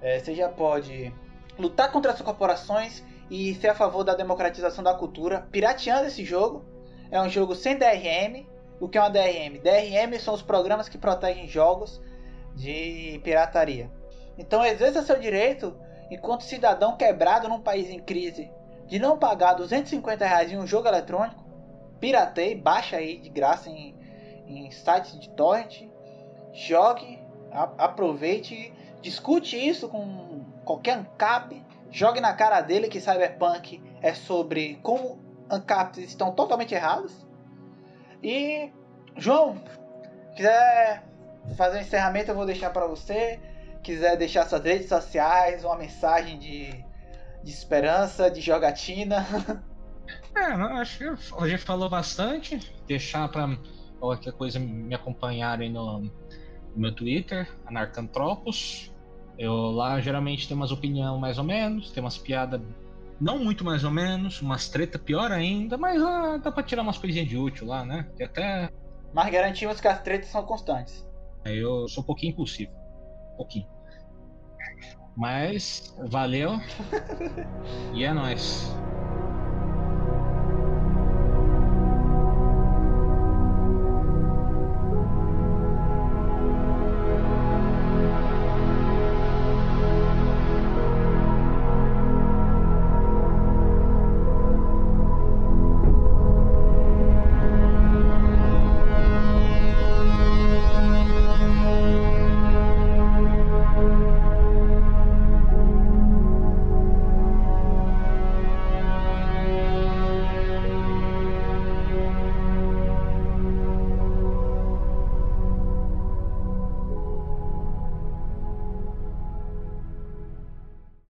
É, você já pode lutar contra as corporações e ser a favor da democratização da cultura, pirateando esse jogo. É um jogo sem DRM. O que é uma DRM? DRM são os programas que protegem jogos de pirataria. Então exerça seu direito enquanto cidadão quebrado num país em crise de não pagar 250 reais em um jogo eletrônico. Pirateie, baixa aí de graça em, em sites de torrent. Jogue, aproveite, discute isso com qualquer ANCAP. Jogue na cara dele que Cyberpunk é sobre como ANCAPs estão totalmente errados. E, João, quiser fazer um encerramento, eu vou deixar para você. Quiser deixar suas redes sociais, uma mensagem de, de esperança, de jogatina. É, acho que a gente falou bastante. Deixar para qualquer coisa me acompanharem no, meu Twitter, Anarcantropos. Eu lá geralmente tem umas opiniões mais ou menos, tem umas piadas não muito mais ou menos, umas treta pior ainda, mas ah, dá pra tirar umas coisinhas de útil lá, né? Que até. Mas garantimos que as tretas são constantes. Eu sou um pouquinho impulsivo. Um pouquinho. Mas valeu. e é nóis.